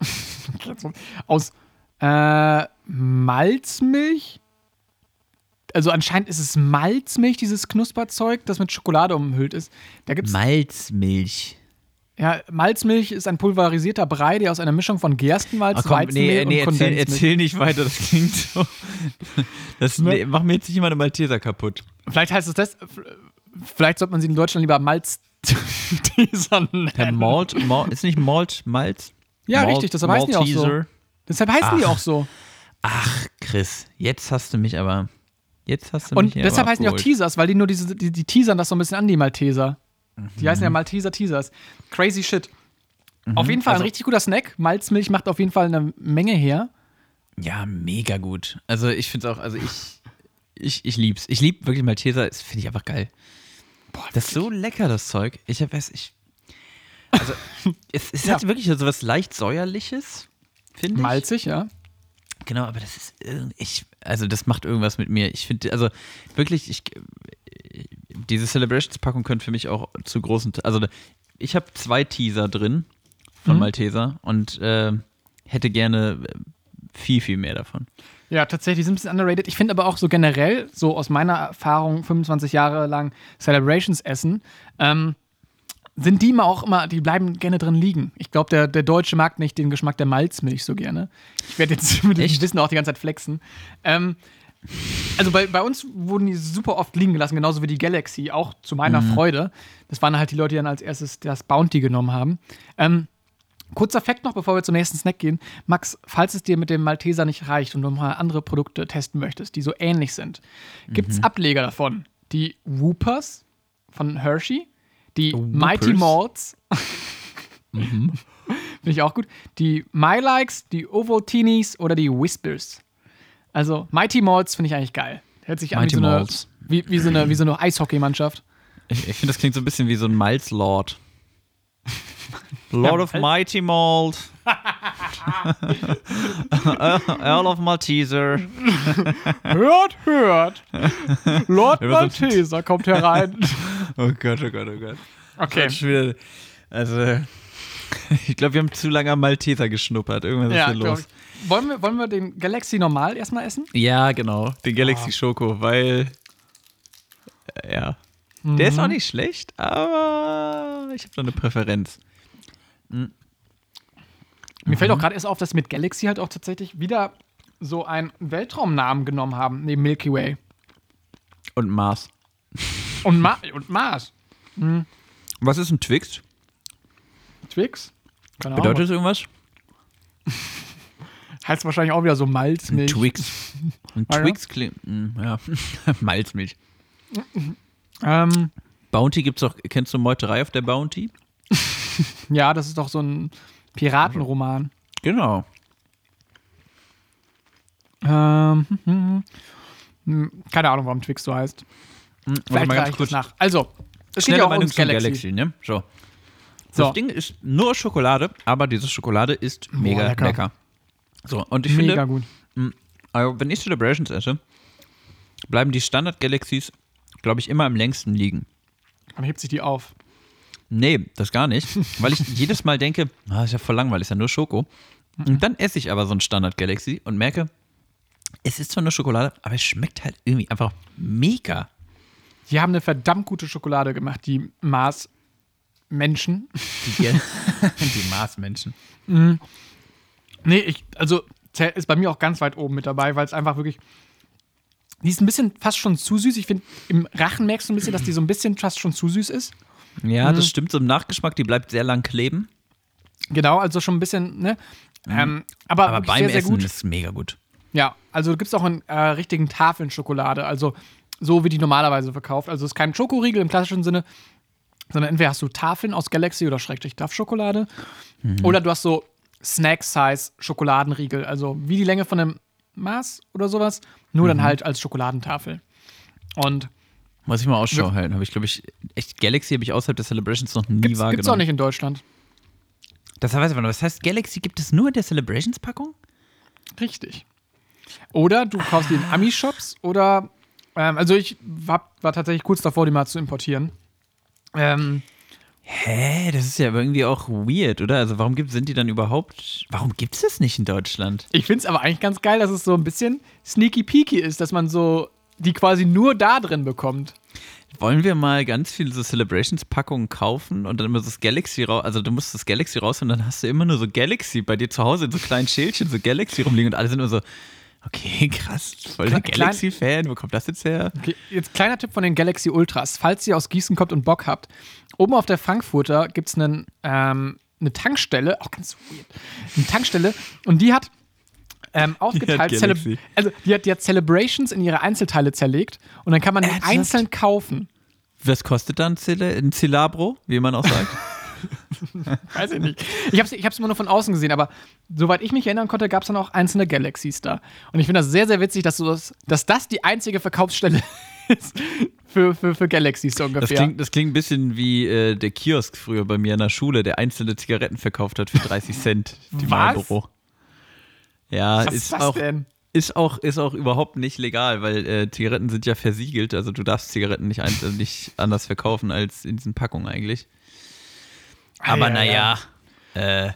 aus äh, Malzmilch. Also anscheinend ist es Malzmilch, dieses Knusperzeug, das mit Schokolade umhüllt ist. Da gibt's Malzmilch. Ja, Malzmilch ist ein pulverisierter Brei, der aus einer Mischung von Gerstenmalz, Ach komm, Weizenmehl nee, nee, und erzähl, erzähl nicht weiter, das klingt so. Das, Ne? nee, mach mir jetzt nicht immer eine Malteser kaputt. Vielleicht heißt es das. Vielleicht sollte man sie in Deutschland lieber Malzteser nennen. Der Malt, Malt, ist nicht Malt, Malz? Ja, Malt, richtig, deshalb heißen die auch so. Malteser? Deshalb heißen die Ach. auch so. Ach, Chris, jetzt hast du mich aber. Jetzt hast du Und mich hier deshalb heißen die auch. Teasers, weil die nur diese, die, die teasern das so ein bisschen an, die Malteser. Die heißen ja Mhm. Malteser Teasers. Crazy shit. Auf jeden Fall Also- ein richtig guter Snack. Malzmilch macht auf jeden Fall eine Menge her. Ja, mega gut. Also ich finde es auch, also ich, ich, ich lieb's. Ich lieb wirklich Malteser, das finde ich einfach geil. Boah, das ist so lecker, das Zeug. Ich hab es, ich. Also, es, es Ja. hat wirklich so was leicht säuerliches, finde ich. Malzig, ja. Genau, aber das ist ich, also das macht irgendwas mit mir. Ich finde, also wirklich, ich, diese Celebrations-Packung können für mich auch zu großen, also ich habe zwei Teaser drin von Mhm. Malteser und äh, hätte gerne viel, viel mehr davon. Ja, tatsächlich, die sind ein bisschen underrated. Ich finde aber auch so generell, so aus meiner Erfahrung, 25 Jahre lang Celebrations essen, ähm, sind die immer auch immer, die bleiben gerne drin liegen. Ich glaube, der, der Deutsche mag nicht den Geschmack der Malzmilch so gerne. Ich werde jetzt mit diesem? Wissen auch die ganze Zeit flexen. Ähm, also bei, bei uns wurden die super oft liegen gelassen, genauso wie die Galaxy, auch zu meiner Freude. Das waren halt die Leute, die dann als erstes das Bounty genommen haben. Ähm, Kurzer Fakt noch, bevor wir zum nächsten Snack gehen. Max, falls es dir mit dem Malteser nicht reicht und du mal andere Produkte testen möchtest, die so ähnlich sind, gibt es Ableger davon. Die Whoopers von Hershey, die Mighty Malts. Finde ich auch gut. Die My Likes, die Ovaltinis oder die Whispers. Also Mighty Malts finde ich eigentlich geil. Hört sich Mighty an wie so, eine, wie, wie so eine, wie so eine Eishockeymannschaft. Ich, ich finde, das klingt so ein bisschen wie so ein Malz-Lord. Lord of Mighty Malt. Earl of Malteser. Hört, hört! Lord Malteser kommt herein. Oh Gott, oh Gott, oh Gott. Okay. Also, ich glaube, wir haben zu lange am Malteser geschnuppert. Irgendwas ist Ja, hier glaub los. ich. Wollen wir, wollen wir den Galaxy normal erstmal essen? Ja, genau. Den Galaxy Schoko, weil. äh, Ja. Der ist auch nicht schlecht, aber ich habe so eine Präferenz. Mir fällt auch gerade erst auf, dass sie mit Galaxy halt auch tatsächlich wieder so einen Weltraumnamen genommen haben, neben Milky Way. Und Mars. Und, Ma und Mars. Was ist ein Twix? Twix? Keine Ahnung. Bedeutet das irgendwas? Heißt wahrscheinlich auch wieder so Malzmilch. Twix. Ein Ah. Twix klingt. mm, Ja. Malzmilch. Ähm, Bounty gibt's auch. Kennst du Meuterei auf der Bounty? ja, das ist doch so ein Piratenroman. Genau. Ähm, hm, hm, keine Ahnung, warum Twix so heißt. Hm, Vielleicht mal ich das nach. Also, es geht Schnelle ja auch zum Galaxy. Galaxy, ne? So. So. Das Ding ist nur Schokolade, aber diese Schokolade ist mega lecker. lecker. So, und ich Mega finde, gut. also wenn ich Celebrations esse, bleiben die Standard-Galaxies, glaube ich, immer am längsten liegen. Dann hebt sich die auf. Nee, das gar nicht. Weil ich jedes Mal denke, ah, ist ja voll langweilig, ist ja nur Schoko. Und dann esse ich aber so ein Standard Galaxy und merke, es ist zwar nur Schokolade, aber es schmeckt halt irgendwie einfach mega. Die haben eine verdammt gute Schokolade gemacht, die Mars Menschen. Die, die Marsmenschen. Nee, ich, also ist bei mir auch ganz weit oben mit dabei, weil es einfach wirklich. Die ist ein bisschen fast schon zu süß. Ich finde, im Rachen merkst du ein bisschen, dass die so ein bisschen fast schon zu süß ist. Ja, das stimmt. So im Nachgeschmack, die bleibt sehr lang kleben. Genau, also schon ein bisschen, ne? Ähm, aber Aber beim sehr, sehr Essen gut. ist es mega gut. Ja, also gibt es auch in äh, richtigen Tafeln Schokolade, also so wie die normalerweise verkauft. Also es ist kein Schokoriegel im klassischen Sinne, sondern entweder hast du Tafeln aus Galaxy oder Schrägstrich Duff-Schokolade oder du hast so Snack-Size-Schokoladenriegel, also wie die Länge von einem Maß oder sowas, nur dann halt als Schokoladentafel. Und Muss ich mal Ausschau halten. Habe ich, glaube ich, echt Galaxy habe ich außerhalb der Celebrations noch nie gibt's, wahrgenommen. gibt's auch nicht in Deutschland. Das weiß ich aber noch. Das heißt, Galaxy gibt es nur in der Celebrations-Packung? Richtig. Oder du kaufst die in Ami-Shops oder, ähm, also ich war, war tatsächlich kurz davor, die mal zu importieren. Ähm, Hä, das ist ja irgendwie auch weird, oder? Also warum gibt, sind die dann überhaupt, warum gibt es das nicht in Deutschland? ich finde es aber eigentlich ganz geil, dass es so ein bisschen sneaky peaky ist, dass man so die quasi nur da drin bekommt. Wollen wir mal ganz viele so Celebrations-Packungen kaufen und dann immer so das Galaxy raus, also du musst das Galaxy raus und dann hast du immer nur so Galaxy bei dir zu Hause in so kleinen Schälchen, so Galaxy rumliegen und alle sind nur so, okay, krass, voll der Galaxy-Fan, wo kommt das jetzt her? Okay, jetzt kleiner Tipp von den Galaxy Ultras. Falls ihr aus Gießen kommt und Bock habt, oben auf der Frankfurter gibt es ähm, eine Tankstelle, auch ganz weird, eine Tankstelle und die hat ähm, aufgeteilt, Die hat also die hat, die hat Celebrations in ihre Einzelteile zerlegt und dann kann man die einzeln kaufen. Was kostet dann Cele ein Cilabro, wie man auch sagt? Weiß ich nicht. Ich habe es ich hab's immer nur von außen gesehen, aber soweit ich mich erinnern konnte, gab es dann auch einzelne Galaxies da. Und ich finde das sehr, sehr witzig, dass, du das, dass das die einzige Verkaufsstelle ist für, für, für Galaxies so ungefähr. Das klingt, das klingt ein bisschen wie äh, der Kiosk früher bei mir in der Schule, der einzelne Zigaretten verkauft hat für 30 Cent. Die Was? Marlboro. Ja, Was ist ist das auch, denn? Ist auch, ist auch überhaupt nicht legal, weil äh, Zigaretten sind ja versiegelt. Also du darfst Zigaretten nicht, ein, also nicht anders verkaufen als in diesen Packungen eigentlich. Aber ja, naja, äh,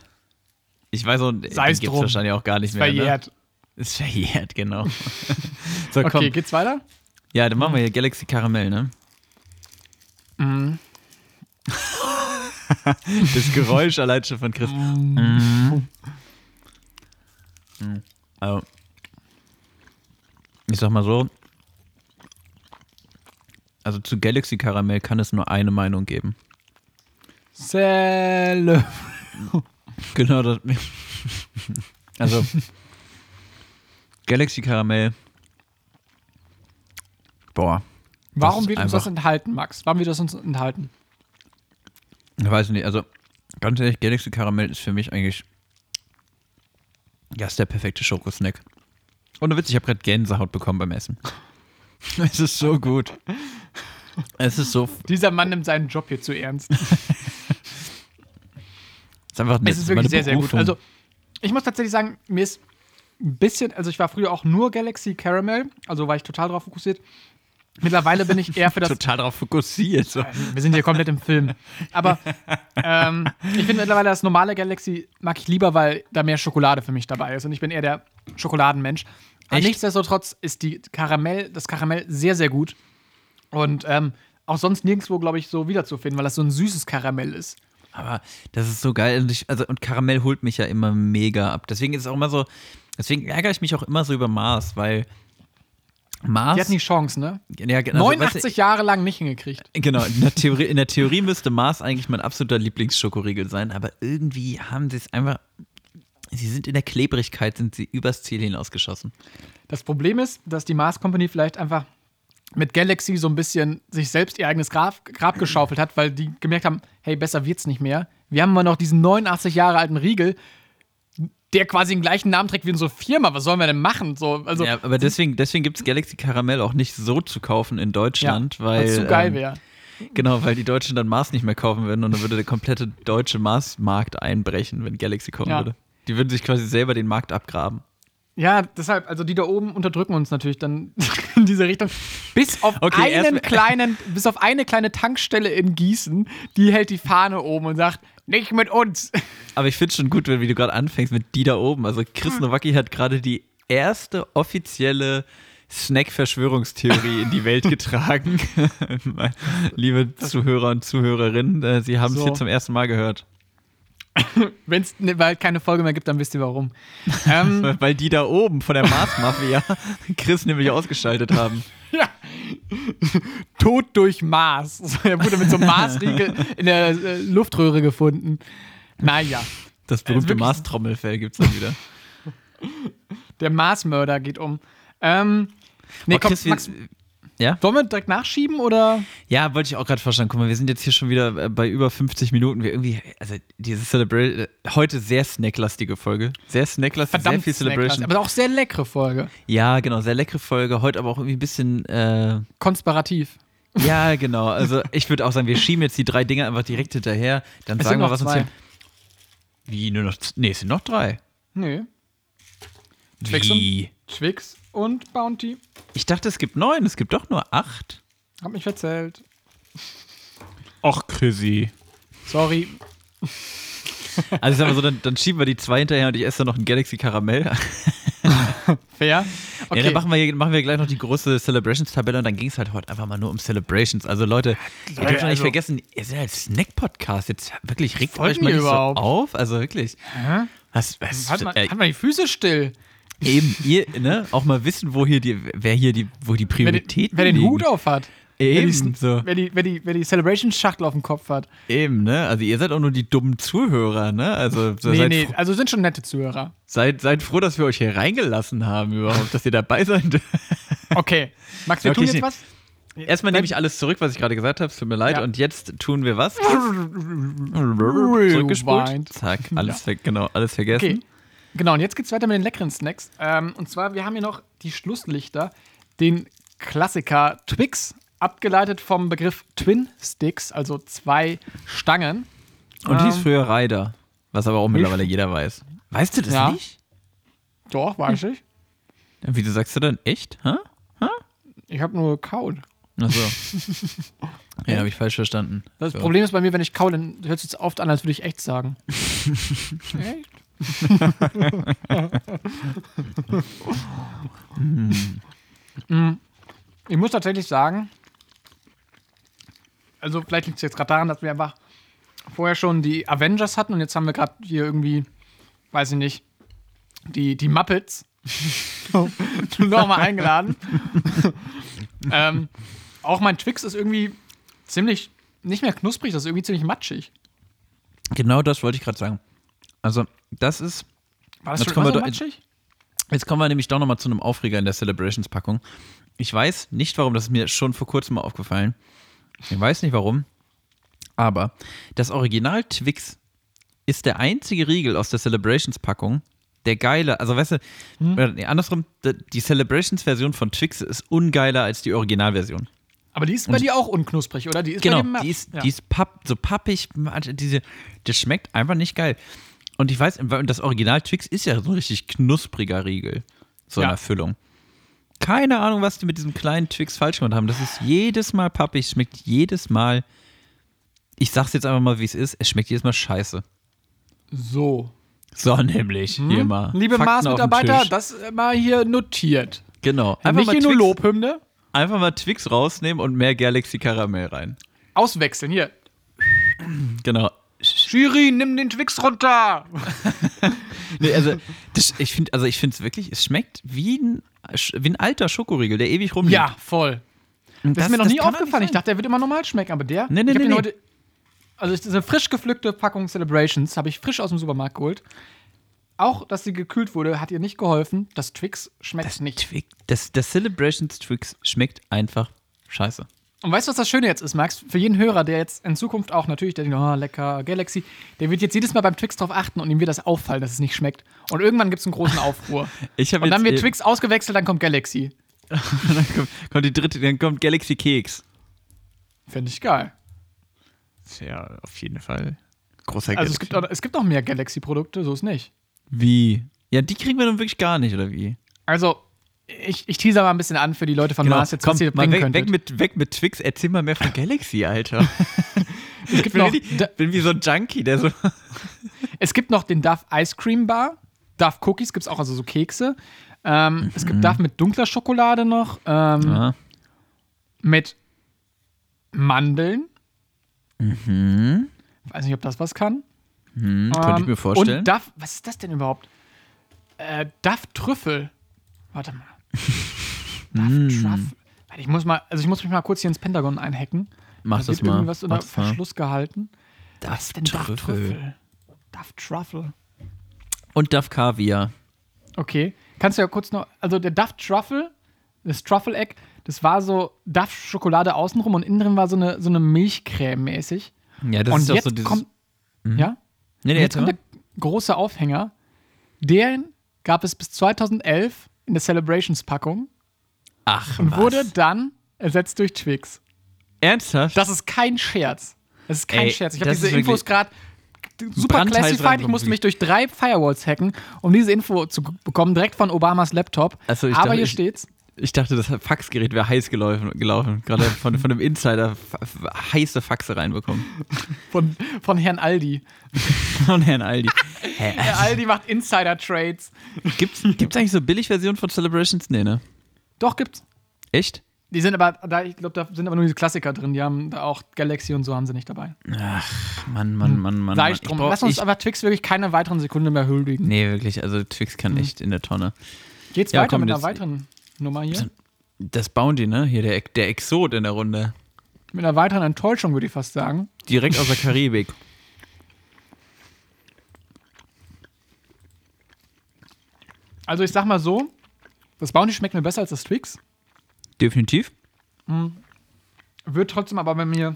ich weiß auch, die Sei's gibt's drum. wahrscheinlich auch gar nicht mehr. Ne? Verjährt. Ist verjährt, genau. so, komm. Okay, geht's weiter? Ja, dann machen wir hier Galaxy Karamell, ne? Mhm. das Geräusch allein schon von Chris. Mhm. Mhm. Also, ich sag mal so. Also zu Galaxy Karamell kann es nur eine Meinung geben. Cele. Genau das. Also Galaxy Karamell. Boah, Warum wird uns das enthalten, Max? Warum wird das uns enthalten? ich weiß nicht. Also ganz ehrlich, Galaxy Karamell ist für mich eigentlich ja, ist der perfekte Schokosnack. Und Witz, ich habe gerade Gänsehaut bekommen beim Essen. Es ist so gut. Es ist so, Dieser Mann nimmt seinen Job hier zu ernst. Es ist einfach Es ist wirklich sehr, sehr gut. Also, ich muss tatsächlich sagen, mir ist ein bisschen, also ich war früher auch nur Galaxy Caramel, also war ich total drauf fokussiert. Mittlerweile bin ich eher für das. total darauf fokussiert. So. Wir sind hier komplett im Film. Aber ähm, ich finde mittlerweile das normale Galaxy mag ich lieber, weil da mehr Schokolade für mich dabei ist. Und ich bin eher der Schokoladenmensch. Aber nichtsdestotrotz ist die Karamell, das Karamell sehr, sehr gut. Und ähm, auch sonst nirgendwo, glaube ich, so wiederzufinden, weil das so ein süßes Karamell ist. Aber das ist so geil. Und, ich, also, und Karamell holt mich ja immer mega ab. Deswegen ist es auch immer so, deswegen ärgere ich mich auch immer so über Mars, weil Mars. Die hatten die Chance, ne? ja, genau, also, 89 weißt Jahre lang nicht hingekriegt. du, Genau, in der, Theorie, in der Theorie müsste Mars eigentlich mein absoluter Lieblingsschokoriegel sein, aber irgendwie haben sie es einfach. Sie sind in der Klebrigkeit, sind sie übers Ziel hinausgeschossen. Das Problem ist, dass die Mars Company vielleicht einfach mit Galaxy so ein bisschen sich selbst ihr eigenes Grab, Grab geschaufelt hat, weil die gemerkt haben, hey, besser wird's nicht mehr. Wir haben immer noch diesen 89 Jahre alten Riegel, der quasi den gleichen Namen trägt wie unsere Firma. Was sollen wir denn machen? So, also, ja, aber deswegen, deswegen gibt es Galaxy Karamell auch nicht so zu kaufen in Deutschland, weil. weil's zu geil ähm, wäre. Genau, weil die Deutschen dann Mars nicht mehr kaufen würden und dann würde der komplette deutsche Mars-Markt einbrechen, wenn Galaxy kommen Ja. würde. Die würden sich quasi selber den Markt abgraben. Ja, deshalb, also die da oben unterdrücken uns natürlich dann in diese Richtung. Bis auf Okay, einen kleinen, bis auf eine kleine Tankstelle in Gießen, die hält die Fahne oben und sagt, nicht mit uns. Aber ich finde schon gut, wenn wie du gerade anfängst mit die da oben. Also Chris Nowacki hat gerade die erste offizielle Snack-Verschwörungstheorie in die Welt getragen. Liebe Zuhörer und Zuhörerinnen, äh, Sie haben es So. hier zum ersten Mal gehört. Wenn es weil keine Folge mehr gibt, dann wisst ihr warum. ähm, Weil die da oben von der Mars-Mafia Chris nämlich ausgeschaltet haben. ja. Tod durch Mars. Er wurde mit so einem Marsriegel in der äh, Luftröhre gefunden. Naja, Das berühmte wirklich- Mars-Trommelfell gibt es dann wieder. der Marsmörder geht um. Ähm, nee, Oh, komm, Chris, wir- Max, ja? wollen wir direkt nachschieben oder? Ja, wollte ich auch gerade vorstellen. Guck mal, wir sind jetzt hier schon wieder äh, bei über 50 Minuten. Wir irgendwie, also diese Celebration, äh, heute sehr snacklastige Folge. Sehr snacklastig, sehr viel Celebration. Aber auch sehr leckere Folge. Ja, genau, sehr leckere Folge. Heute aber auch irgendwie ein bisschen, äh, Konspirativ. ja, genau. Also ich würde auch sagen, wir schieben jetzt die drei Dinge einfach direkt hinterher. Dann Es sagen wir, was uns zwei. hier. Wie, nur noch, nee, es sind noch drei. Nö. Twix Wie? Twix und Bounty. Ich dachte, es gibt neun, es gibt doch nur acht. Hab mich verzählt. Ach, Chrissy. Sorry. Also ich sag mal so, dann, dann schieben wir die zwei hinterher und ich esse dann noch ein Galaxy Karamell. Fair. Ja, dann machen wir, hier- machen wir gleich noch die große Celebrations-Tabelle und dann ging es halt heute einfach mal nur um Celebrations. Also Leute, ihr dürft doch nicht also- vergessen, ihr seid halt Snack-Podcast. Jetzt wirklich regt euch mal nicht so auf. Also wirklich. Was, was, Halt mal, äh, halt mal die Füße still. Eben, ihr, ne, auch mal wissen, wo hier die, wer hier die, wo die Wer den, Prioritäten wer den. Hut auf hat. Eben, die, so. wer die, wer die, wer die Celebrations-Schachtel auf dem Kopf hat. Eben, ne? Also ihr seid auch nur die dummen Zuhörer, ne? Also so Nee, nee, also sind schon nette Zuhörer. seid, seid froh, dass wir euch hier reingelassen haben überhaupt, dass ihr dabei seid. Okay. Max, wir Okay, tun jetzt was? Erstmal nehme ich alles zurück, was ich gerade gesagt habe. Es tut mir leid. Ja. Und jetzt tun wir was? Zurückgespult. Zack, alles, ver genau, alles vergessen. Okay. Genau, und jetzt geht's weiter mit den leckeren Snacks. Ähm, und zwar, wir haben hier noch die Schlusslichter, den Klassiker Twix, abgeleitet vom Begriff Twin Sticks, also zwei Stangen. Und hieß Ähm, früher Ryder, was aber auch mittlerweile jeder weiß. Weißt du das Ja. nicht? Doch, weiß ich. Wieso sagst du dann echt? Hä? Ich habe nur gekaut. Achso. ja, habe ich falsch verstanden. Das So. Problem ist bei mir, wenn ich kaue, dann hört es jetzt oft an, als würde ich echt sagen. echt? Ich muss tatsächlich sagen, also vielleicht liegt es jetzt gerade daran, dass wir einfach vorher schon die Avengers hatten und jetzt haben wir gerade hier irgendwie, weiß ich nicht, die, die Muppets nochmal eingeladen. ähm, auch mein Twix ist irgendwie ziemlich, nicht mehr knusprig, das ist irgendwie ziemlich matschig. Genau das wollte ich gerade sagen. Also, das ist. War das Jetzt schon kommen wir so? Jetzt kommen wir nämlich doch nochmal zu einem Aufreger in der Celebrations-Packung. Ich weiß nicht warum, das ist mir schon vor kurzem mal aufgefallen. Ich weiß nicht warum. Aber das Original Twix ist der einzige Riegel aus der Celebrations-Packung, der geile, also weißt du, Hm? nee, andersrum, die Celebrations-Version von Twix ist ungeiler als die Originalversion. Aber die ist bei dir auch unknusprig, oder? Die ist bei Genau, die ist, ja. die ist papp, so pappig, diese, das schmeckt einfach nicht geil. Und ich weiß, das Original Twix ist ja so ein richtig knuspriger Riegel, so Ja. der Füllung. Keine Ahnung, was die mit diesem kleinen Twix falsch gemacht haben. Das ist jedes Mal pappig, schmeckt jedes Mal. Ich sag's jetzt einfach mal, wie es ist. Es schmeckt jedes Mal scheiße. So. So nämlich. Hier mal. Hm? Liebe Mars-Mitarbeiter, das mal hier notiert. Genau. Nicht mal hier nur Lobhymne. Einfach mal Twix rausnehmen und mehr Galaxy Karamell rein. Auswechseln, hier. Genau. Shirin, nimm den Twix runter. Nee, also, das, ich finde also ich es wirklich, es schmeckt wie ein, wie ein alter Schokoriegel, der ewig rumliegt. Ja, voll. Und Das, ist mir noch nie aufgefallen. Ich dachte, der wird immer normal schmecken, aber der. Nee, nee, ich nee, nee. heute. Also, das ist eine frisch gepflückte Packung Celebrations, habe ich frisch aus dem Supermarkt geholt. Auch, dass sie gekühlt wurde, hat ihr nicht geholfen. Das Twix schmeckt sein. nicht. Twix, das, das Celebrations Twix schmeckt einfach scheiße. Und weißt du, was das Schöne jetzt ist, Max? Für jeden Hörer, der jetzt in Zukunft auch natürlich, der denkt, oh, lecker Galaxy, der wird jetzt jedes Mal beim Twix drauf achten und ihm wird das auffallen, dass es nicht schmeckt. Und irgendwann gibt es einen großen Aufruhr. Und dann wird eh- Twix ausgewechselt, dann kommt Galaxy. dann kommt, kommt die dritte, dann kommt Galaxy Keks. Finde ich geil. Ja, auf jeden Fall. Großer Also es gibt, auch, es gibt noch mehr Galaxy-Produkte, so ist nicht. Wie? Ja, die kriegen wir dann wirklich gar nicht, oder wie? Also, ich, ich teaser mal ein bisschen an für die Leute von Mars, jetzt, was Genau. komm, ihr mal bringen weg, könntet. weg, mit, weg mit Twix, erzähl mal mehr von Galaxy, Alter. es, gibt Ich bin, noch, wie, bin wie so ein Junkie, der so. es gibt noch den Duff Ice Cream Bar. Duff Cookies gibt es auch, also so Kekse. Ähm, Es gibt Duff mit dunkler Schokolade noch. Ähm, Ah. Mit Mandeln. Weiß nicht, ob das was kann. Hm, könnte ich Ähm, mir vorstellen. Und Duff, was ist das denn überhaupt? Äh, Duff Trüffel. Warte mal. Duff. Truffle. Warte, ich muss mal, also ich muss mich mal kurz hier ins Pentagon einhacken. Mach Da das mal. irgendwas unter Mach das mal. Verschluss gehalten. Duff Trüffel. Duff Truffle. Und Duff Kaviar. Okay. Kannst du ja kurz noch, also der Duff Truffle, das Truffle Egg, das war so Duff Schokolade außenrum und innen drin war so eine, so eine Milchcreme mäßig. Ja, das und ist jetzt so dieses. kommt, ja? nee, nee, Jetzt kommt der große Aufhänger. Den gab es bis 2011 in der Celebrations-Packung Ach, und was? wurde dann ersetzt durch Twix. Ernsthaft? Das ist kein Scherz. Das ist kein Ey, Scherz. Ich habe diese Infos gerade super classified. Ich musste mich durch drei Firewalls hacken, um diese Info zu bekommen, direkt von Obamas Laptop. Also ich Aber dachte, hier steht's. Ich dachte, das Faxgerät wäre heiß gelaufen, gelaufen. gerade von, von einem Insider heiße Faxe reinbekommen. Von, von Herrn Aldi. Von Herrn Aldi. Herr Aldi macht Insider-Trades. gibt's, gibt's eigentlich so Billigversionen von Celebrations? Nee, ne? Doch, gibt's. Echt? Die sind aber, da, ich glaube, da sind aber nur diese Klassiker drin. Die haben da auch Galaxy und so haben sie nicht dabei. Ach, Mann, Mann, Mann, Mann. Sei Mann. es drum. Lass uns ich, aber Twix wirklich keine weiteren Sekunde mehr huldigen. Nee, wirklich, also Twix kann echt in der Tonne. Geht's Ja, weiter komm, mit einer weiteren Nummer hier? Das Bounty, ne? Hier, der, der Exot in der Runde. Mit einer weiteren Enttäuschung, würde ich fast sagen. Direkt aus der Karibik. Also ich sag mal so, das Bounty schmeckt mir besser als das Twix. Definitiv. Wird trotzdem aber bei mir.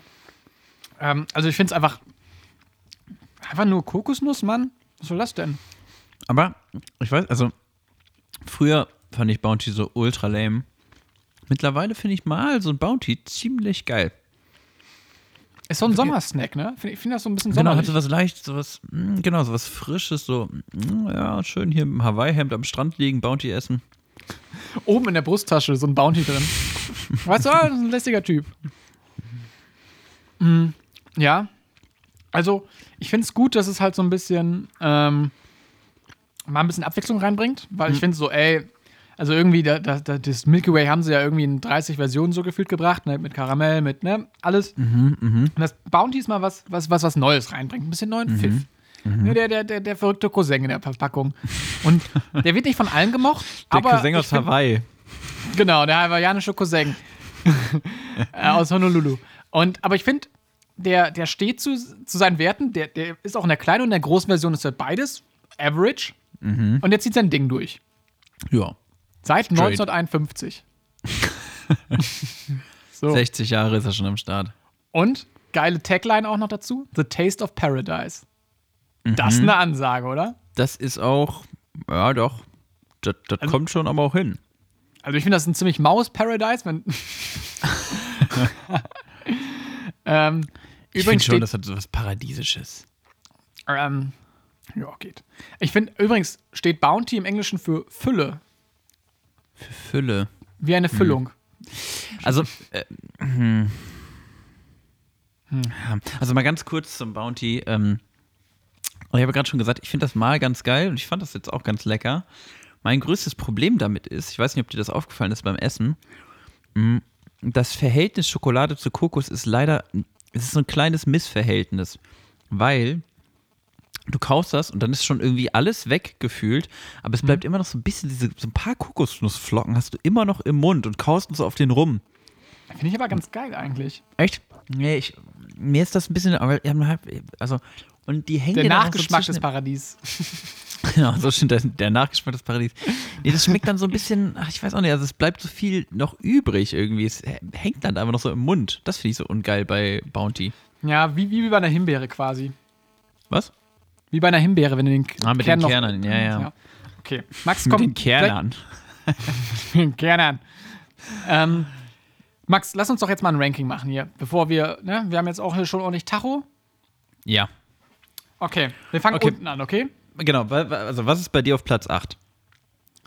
Ähm, also ich finde es einfach. Einfach nur Kokosnuss, Mann. Was soll das denn? Aber ich weiß, also früher fand ich Bounty so ultra lame. Mittlerweile finde ich mal so ein Bounty ziemlich geil. Ist so ein Sommersnack, ne? Ich finde das so ein bisschen Genau, sommerlich. hat so was leicht, so was, mm, genau, so was Frisches, so, mm, ja, schön hier im Hawaii-Hemd am Strand liegen, Bounty essen. Oben in der Brusttasche so ein Bounty drin. weißt du, ah, das ist ein lästiger Typ. Mm, ja. Also, ich finde es gut, dass es halt so ein bisschen ähm, mal ein bisschen Abwechslung reinbringt, weil ich finde so, ey, also irgendwie, da, da, da, das Milky Way haben sie ja irgendwie in 30 Versionen so gefühlt gebracht, ne, mit Karamell, mit, ne, alles. Und das Bounty ist mal was, was, was, was Neues reinbringt, ein bisschen neuen Pfiff. Ne, der, der, der, der verrückte Cousin in der Verpackung. Und der wird nicht von allen gemocht, Der aber Cousin ich aus find- Hawaii. Genau, der hawaiianische Cousin äh, aus Honolulu. Und, aber ich finde, der, der steht zu, zu seinen Werten. Der, der ist auch in der kleinen und in der großen Version ist halt beides average. Und der zieht sein Ding durch. Ja, Seit Straight. 1951. so. 60 Jahre ist er schon am Start. Und geile Tagline auch noch dazu: The Taste of Paradise. Das ist eine Ansage, oder? Das ist auch, ja doch, das, das Also kommt schon aber auch hin. Also ich finde das ein ziemlich Maus Paradise. Wenn ähm, Ich finde schon, das hat so was Paradiesisches. ähm, ja, geht. Ich finde, übrigens steht Bounty im Englischen für Fülle, Fülle. wie eine Füllung. Also, äh, hm. Ja, also mal ganz kurz zum Bounty. Ähm, ich habe gerade schon gesagt, ich finde das mal ganz geil und ich fand das jetzt auch ganz lecker. Mein größtes Problem damit ist, ich weiß nicht, ob dir das aufgefallen ist beim Essen, mh, das Verhältnis Schokolade zu Kokos ist leider, es ist so ein kleines Missverhältnis, weil du kaufst das und dann ist schon irgendwie alles weggefühlt, aber es bleibt immer noch so ein bisschen, diese, so ein paar Kokosnussflocken hast du immer noch im Mund und kaust so auf den rum. Finde ich aber ganz geil eigentlich. Echt? Nee, ich, mir ist das ein bisschen, aber also und die hängen Der Nachgeschmack so des Paradies. Genau, so schön der, der Nachgeschmack des Paradies. Nee, das schmeckt dann so ein bisschen, ach, ich weiß auch nicht, also es bleibt so viel noch übrig irgendwie. Es hängt dann einfach noch so im Mund. Das finde ich so ungeil bei Bounty. Ja, wie, wie bei einer Himbeere quasi. Was? Wie bei einer Himbeere, wenn du den Ah, mit Kern den noch, Kernern, ja, ja. Okay, Max, Mit komm. den Kernern. vielleicht- Mit den Kernern. Ähm, Max, lass uns doch jetzt mal ein Ranking machen hier, bevor wir, ne, wir haben jetzt auch hier schon ordentlich Tacho. Ja. Okay, wir fangen Okay. unten an, okay? Genau, also was ist bei dir auf Platz 8?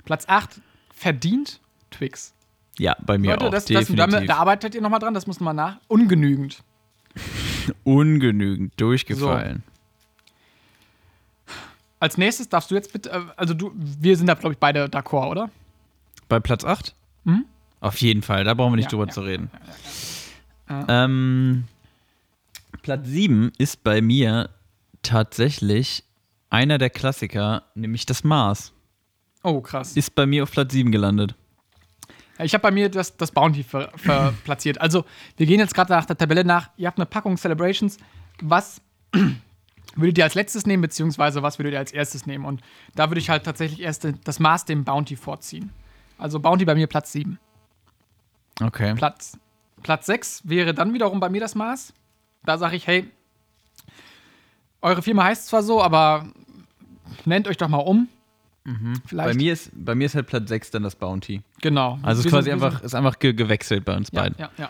Platz 8, verdient Twix. Ja, bei mir Leute, auch, das, das, definitiv. da, da arbeitet ihr nochmal dran, das muss man nach. Ungenügend. Ungenügend durchgefallen. Als nächstes darfst du jetzt bitte, äh, also du, wir sind da, glaube ich, beide d'accord, oder? Bei Platz 8? Auf jeden Fall, da brauchen wir nicht Mhm. Ja, drüber ja, zu reden. ja, Ähm, Platz 7 ist bei mir tatsächlich einer der Klassiker, nämlich das Mars. Oh, krass. Ist bei mir auf Platz 7 gelandet. Ich habe bei mir das, das Bounty ver, ver platziert. Also, wir gehen jetzt gerade nach der Tabelle nach. Ihr habt eine Packung Celebrations. Was würdet ihr als letztes nehmen, beziehungsweise was würdet ihr als erstes nehmen? Und da würde ich halt tatsächlich erst das Maß dem Bounty vorziehen. Also, Bounty bei mir Platz 7. Okay. Platz, Platz 6 wäre dann wiederum bei mir das Maß. Da sage ich, hey, eure Firma heißt zwar so, aber nennt euch doch mal um. Vielleicht. Bei mir, ist, bei mir ist halt Platz 6 dann das Bounty. Genau. Also es ist quasi einfach, ist einfach ge gewechselt bei uns Ja, beiden. ja, ja.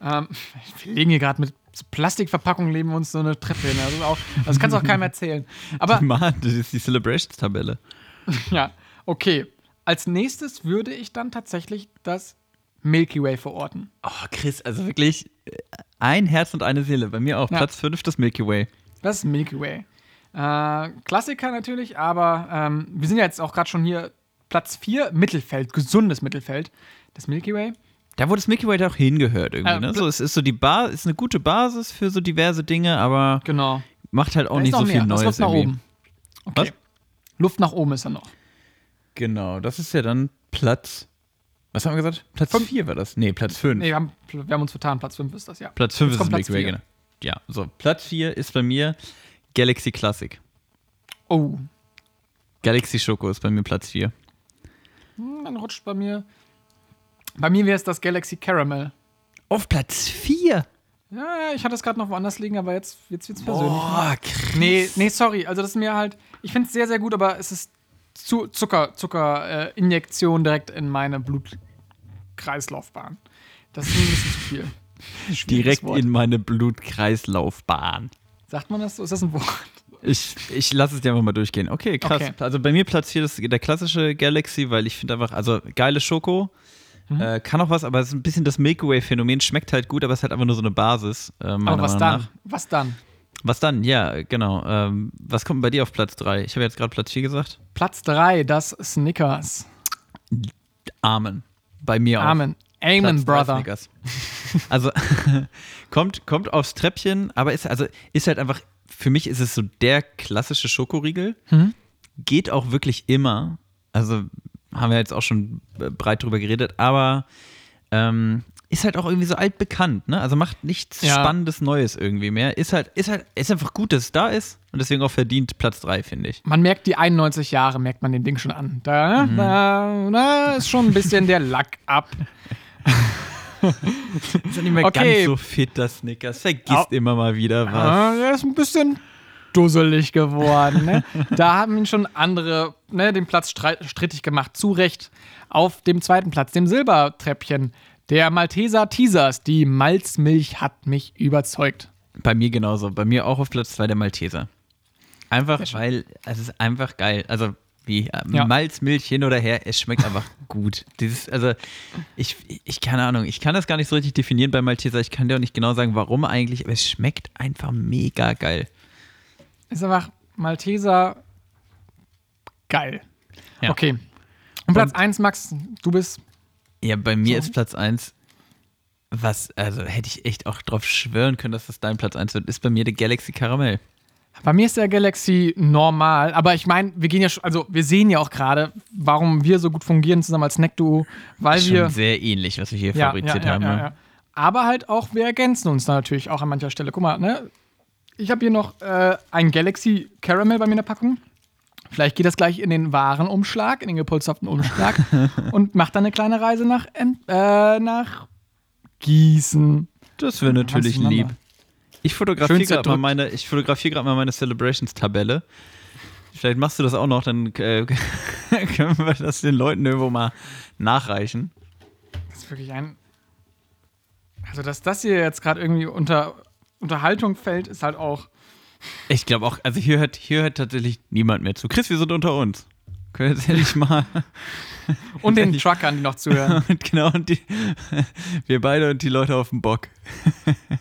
Ähm, wir legen hier gerade mit Plastikverpackungen leben wir uns so eine Treppe hin. Das, ist auch, das kannst du auch keinem erzählen. Aber Mann, das ist die Celebrations-Tabelle. ja, okay. als nächstes würde ich dann tatsächlich das Milky Way verorten. Oh, Chris, also wirklich äh, ein Herz und eine Seele. Bei mir auch. Ja. Platz 5, das Milky Way. Das ist Milky Way. Äh, Klassiker natürlich, aber ähm, wir sind ja jetzt auch gerade schon hier Platz 4, Mittelfeld, gesundes Mittelfeld. Das Milky Way. Da, wo das Milky Way auch hingehört irgendwie. Äh, ne? So, es ist so die Ba ist eine gute Basis für so diverse Dinge, aber Genau. macht halt auch Da nicht so viel mehr. Das Neues ist Luft nach irgendwie. oben. Okay. Was? Luft nach oben ist er noch. Genau, das ist ja dann Platz. Was haben wir gesagt? Platz Fünf. 4 war das? Nee, Platz 5. Nee, wir haben, wir haben uns vertan. Platz 5 ist das, ja. Platz 5 Jetzt ist das Milky Platz Way, genau. Ja, so. Platz 4 ist bei mir Galaxy Classic. Oh, Galaxy Schoko ist bei mir Platz 4. hm, dann rutscht bei mir. Bei mir wäre es das Galaxy Caramel. Auf Platz 4? Ja, ich hatte es gerade noch woanders liegen, aber jetzt, jetzt wird es persönlich. Boah, krass. Nee, nee, sorry. Also das ist mir halt. Ich finde es sehr, sehr gut, aber es ist zu Zucker, Zucker äh, direkt in meine Blutkreislaufbahn. Das ist ein bisschen zu viel. Schwieriges Direkt Wort. in meine Blutkreislaufbahn. Sagt man das so? Ist das ein Wort? Ich, ich lasse es dir einfach mal durchgehen. Okay, krass. Okay. Also bei mir Platz 4 ist der klassische Galaxy, weil ich finde einfach, also geile Schoko. Mhm. Äh, kann auch was, aber es ist ein bisschen das Milky Way-Phänomen. Schmeckt halt gut, aber es hat einfach nur so eine Basis. Äh, Aber was dann? Was dann? Was dann? Ja, genau. Ähm, was kommt bei dir auf Platz 3? Ich habe jetzt gerade Platz 4 gesagt. Platz 3, das Snickers. Amen. Bei mir auch. Amen. Amen, Platz Brother. Also kommt, kommt aufs Treppchen, aber ist, also, ist halt einfach, für mich ist es so der klassische Schokoriegel. Mhm. Geht auch wirklich immer. Also haben wir jetzt auch schon breit drüber geredet, aber ähm, ist halt auch irgendwie so altbekannt, ne? Also macht nichts Ja. Spannendes Neues irgendwie mehr. Ist halt, ist halt, ist einfach gut, dass es da ist und deswegen auch verdient Platz 3, finde ich. Man merkt die 91 Jahre, merkt man dem Ding schon an. Da, Mhm. da, da ist schon ein bisschen der Lack ab. Ist ja nicht mehr Okay. ganz so fit, das Snickers. Vergisst Au. immer mal wieder was. Ah, der ist ein bisschen dusselig geworden. Ne? da haben ihn schon andere ne, den Platz strittig gemacht. Zu Recht. Auf dem zweiten Platz, dem Silbertreppchen, der Malteser Teasers. Die Malzmilch hat mich überzeugt. Bei mir genauso. Bei mir auch auf Platz 2 der Malteser. Einfach, weil es ist einfach geil. Also, wie äh, Ja. Malz, Milch hin oder her, es schmeckt einfach gut. Dieses, also, ich, ich, keine Ahnung, ich kann das gar nicht so richtig definieren bei Malteser. Ich kann dir auch nicht genau sagen, warum eigentlich, aber es schmeckt einfach mega geil. Ist einfach Malteser geil. Ja. Okay. Und Platz 1, Max, du bist. Ja, bei mir So. ist Platz 1, was, also hätte ich echt auch drauf schwören können, dass das dein Platz 1 wird, ist bei mir der Galaxy Karamell. Bei mir ist der Galaxy normal, aber ich meine, wir gehen ja schon, also wir sehen ja auch gerade, warum wir so gut fungieren zusammen als Snack-Duo, weil Schon wir. sehr ähnlich, was wir hier Ja, fabriziert ja, ja, haben. ne? Aber halt auch, wir ergänzen uns da natürlich auch an mancher Stelle. Guck mal, ne? Ich habe hier noch äh, ein Galaxy Caramel bei mir in der Packung. Vielleicht geht das gleich in den Warenumschlag, in den gepolsterten Umschlag und macht dann eine kleine Reise nach, äh, nach Gießen. Das wäre natürlich lieb. Ich fotografiere gerade mal meine, ich fotografiere gerade mal meine Celebrations-Tabelle. Vielleicht machst du das auch noch, dann äh, können wir das den Leuten irgendwo mal nachreichen. Das ist wirklich ein. Also, dass das hier jetzt gerade irgendwie unter Unterhaltung fällt, ist halt auch. Ich glaube auch, also hier hört, hier hört tatsächlich niemand mehr zu. Chris, wir sind unter uns. Können wir jetzt endlich mal. Und den Truckern, die noch zuhören. und genau, und die, wir beide und die Leute auf dem Bock.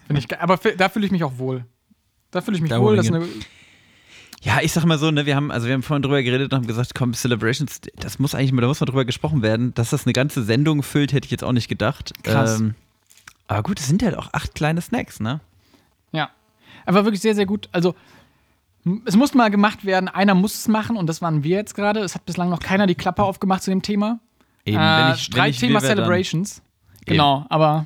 Finde ich geil. Aber da fühle ich mich auch wohl. Da fühle ich mich Da wohl. Ja, ich sag mal so, ne, wir haben, also wir haben vorhin drüber geredet und haben gesagt, komm, Celebrations, das muss eigentlich mal, da muss mal drüber gesprochen werden. Dass das eine ganze Sendung füllt, hätte ich jetzt auch nicht gedacht. Krass. Ähm, aber gut, es sind halt auch acht kleine Snacks, ne? Aber wirklich sehr, sehr gut. Also, es muss mal gemacht werden. Einer muss es machen und das waren wir jetzt gerade. Es hat bislang noch keiner die Klappe aufgemacht zu dem Thema. Eben, äh, wenn ich, Streitthema will, Celebrations. Genau, aber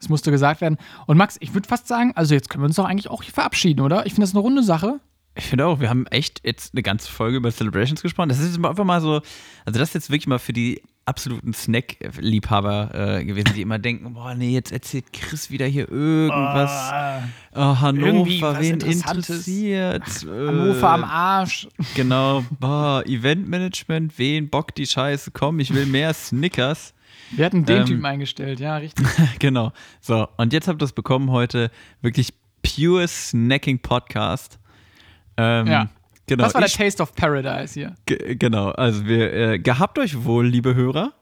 es musste gesagt werden. Und Max, ich würde fast sagen, also jetzt können wir uns doch eigentlich auch hier verabschieden, oder? Ich finde das eine runde Sache. Ich finde auch, wir haben echt jetzt eine ganze Folge über Celebrations gesprochen. Das ist jetzt einfach mal so, also das ist jetzt wirklich mal für die absoluten Snack-Liebhaber äh, gewesen, die immer denken, boah, nee, jetzt erzählt Chris wieder hier irgendwas. Oh, Irgendwie Hannover, wen interessiert? Hannover Äh, am Arsch. Genau, boah, Eventmanagement, wen bockt die Scheiße? Komm, ich will mehr Snickers. Wir hatten den Ähm, Typen eingestellt, ja, richtig. genau. So, und jetzt habt ihr es bekommen heute. Wirklich pure Snacking Podcast. Ähm, Ja. Genau, das war der ich- Taste of Paradise hier. Ge- genau, also wir äh, gehabt euch wohl, liebe Hörer.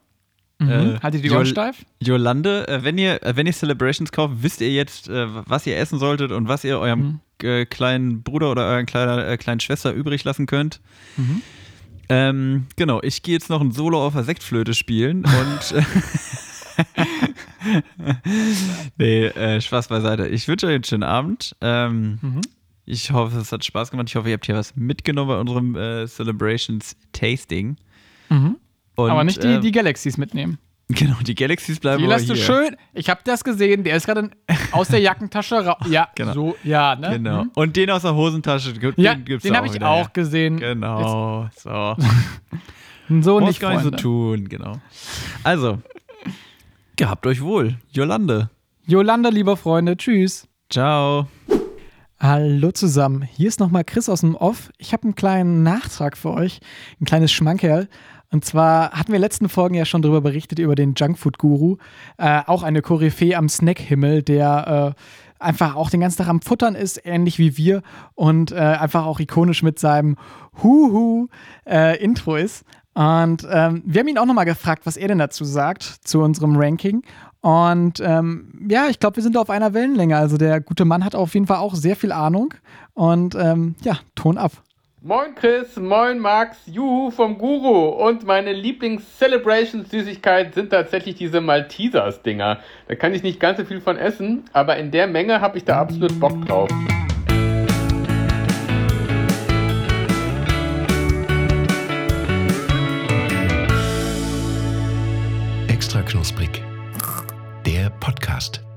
Mhm. Äh, Haltet die Ohren steif? Jolande, äh, wenn ihr, äh, wenn ihr Celebrations kauft, wisst ihr jetzt, äh, was ihr essen solltet und was ihr eurem Mhm. äh, kleinen Bruder oder euren kleiner, kleinen Schwester übrig lassen könnt. Mhm. Ähm, genau, ich gehe jetzt noch ein Solo auf der Sektflöte spielen und nee, äh, Spaß beiseite. Ich wünsche euch einen schönen Abend. Ähm, Mhm. Ich hoffe, es hat Spaß gemacht. Ich hoffe, ihr habt hier was mitgenommen bei unserem äh, Celebrations Tasting. Mhm. Und, Aber nicht die, äh, die Galaxies mitnehmen. Genau, die Galaxies bleiben Die lässt du hier. schön. Ich habe das gesehen. Der ist gerade aus der Jackentasche raus. Ja, Genau. so, ja, ne? Genau. Mhm. Und den aus der Hosentasche, den Ja, gibt's den habe ich wieder, auch gesehen. Genau, so. Jetzt, so Muss nicht, gar nicht so tun, genau. Also, gehabt euch wohl. Jolande. Jolanda, lieber Freunde, tschüss. Ciao. Hallo zusammen, hier ist nochmal Chris aus dem Off. Ich habe einen kleinen Nachtrag für euch, ein kleines Schmankerl. Und zwar hatten wir in den letzten Folgen ja schon darüber berichtet, über den Junkfood-Guru. Äh, auch eine Koryphäe am Snackhimmel, der äh, einfach auch den ganzen Tag am Futtern ist, ähnlich wie wir. Und äh, einfach auch ikonisch mit seinem Huhu-Intro ist. Und ähm, wir haben ihn auch nochmal gefragt, was er denn dazu sagt, zu unserem Ranking. Und ähm, ja, ich glaube, wir sind auf einer Wellenlänge. Also der gute Mann hat auf jeden Fall auch sehr viel Ahnung. Und ähm, ja, Ton ab. Moin Chris, moin Max, Juhu vom Guru und meine Lieblings-Celebrations-Süßigkeit sind tatsächlich diese Maltesers-Dinger. Da kann ich nicht ganz so viel von essen, aber in der Menge habe ich da absolut Bock drauf. Extra knusprig. Der Podcast.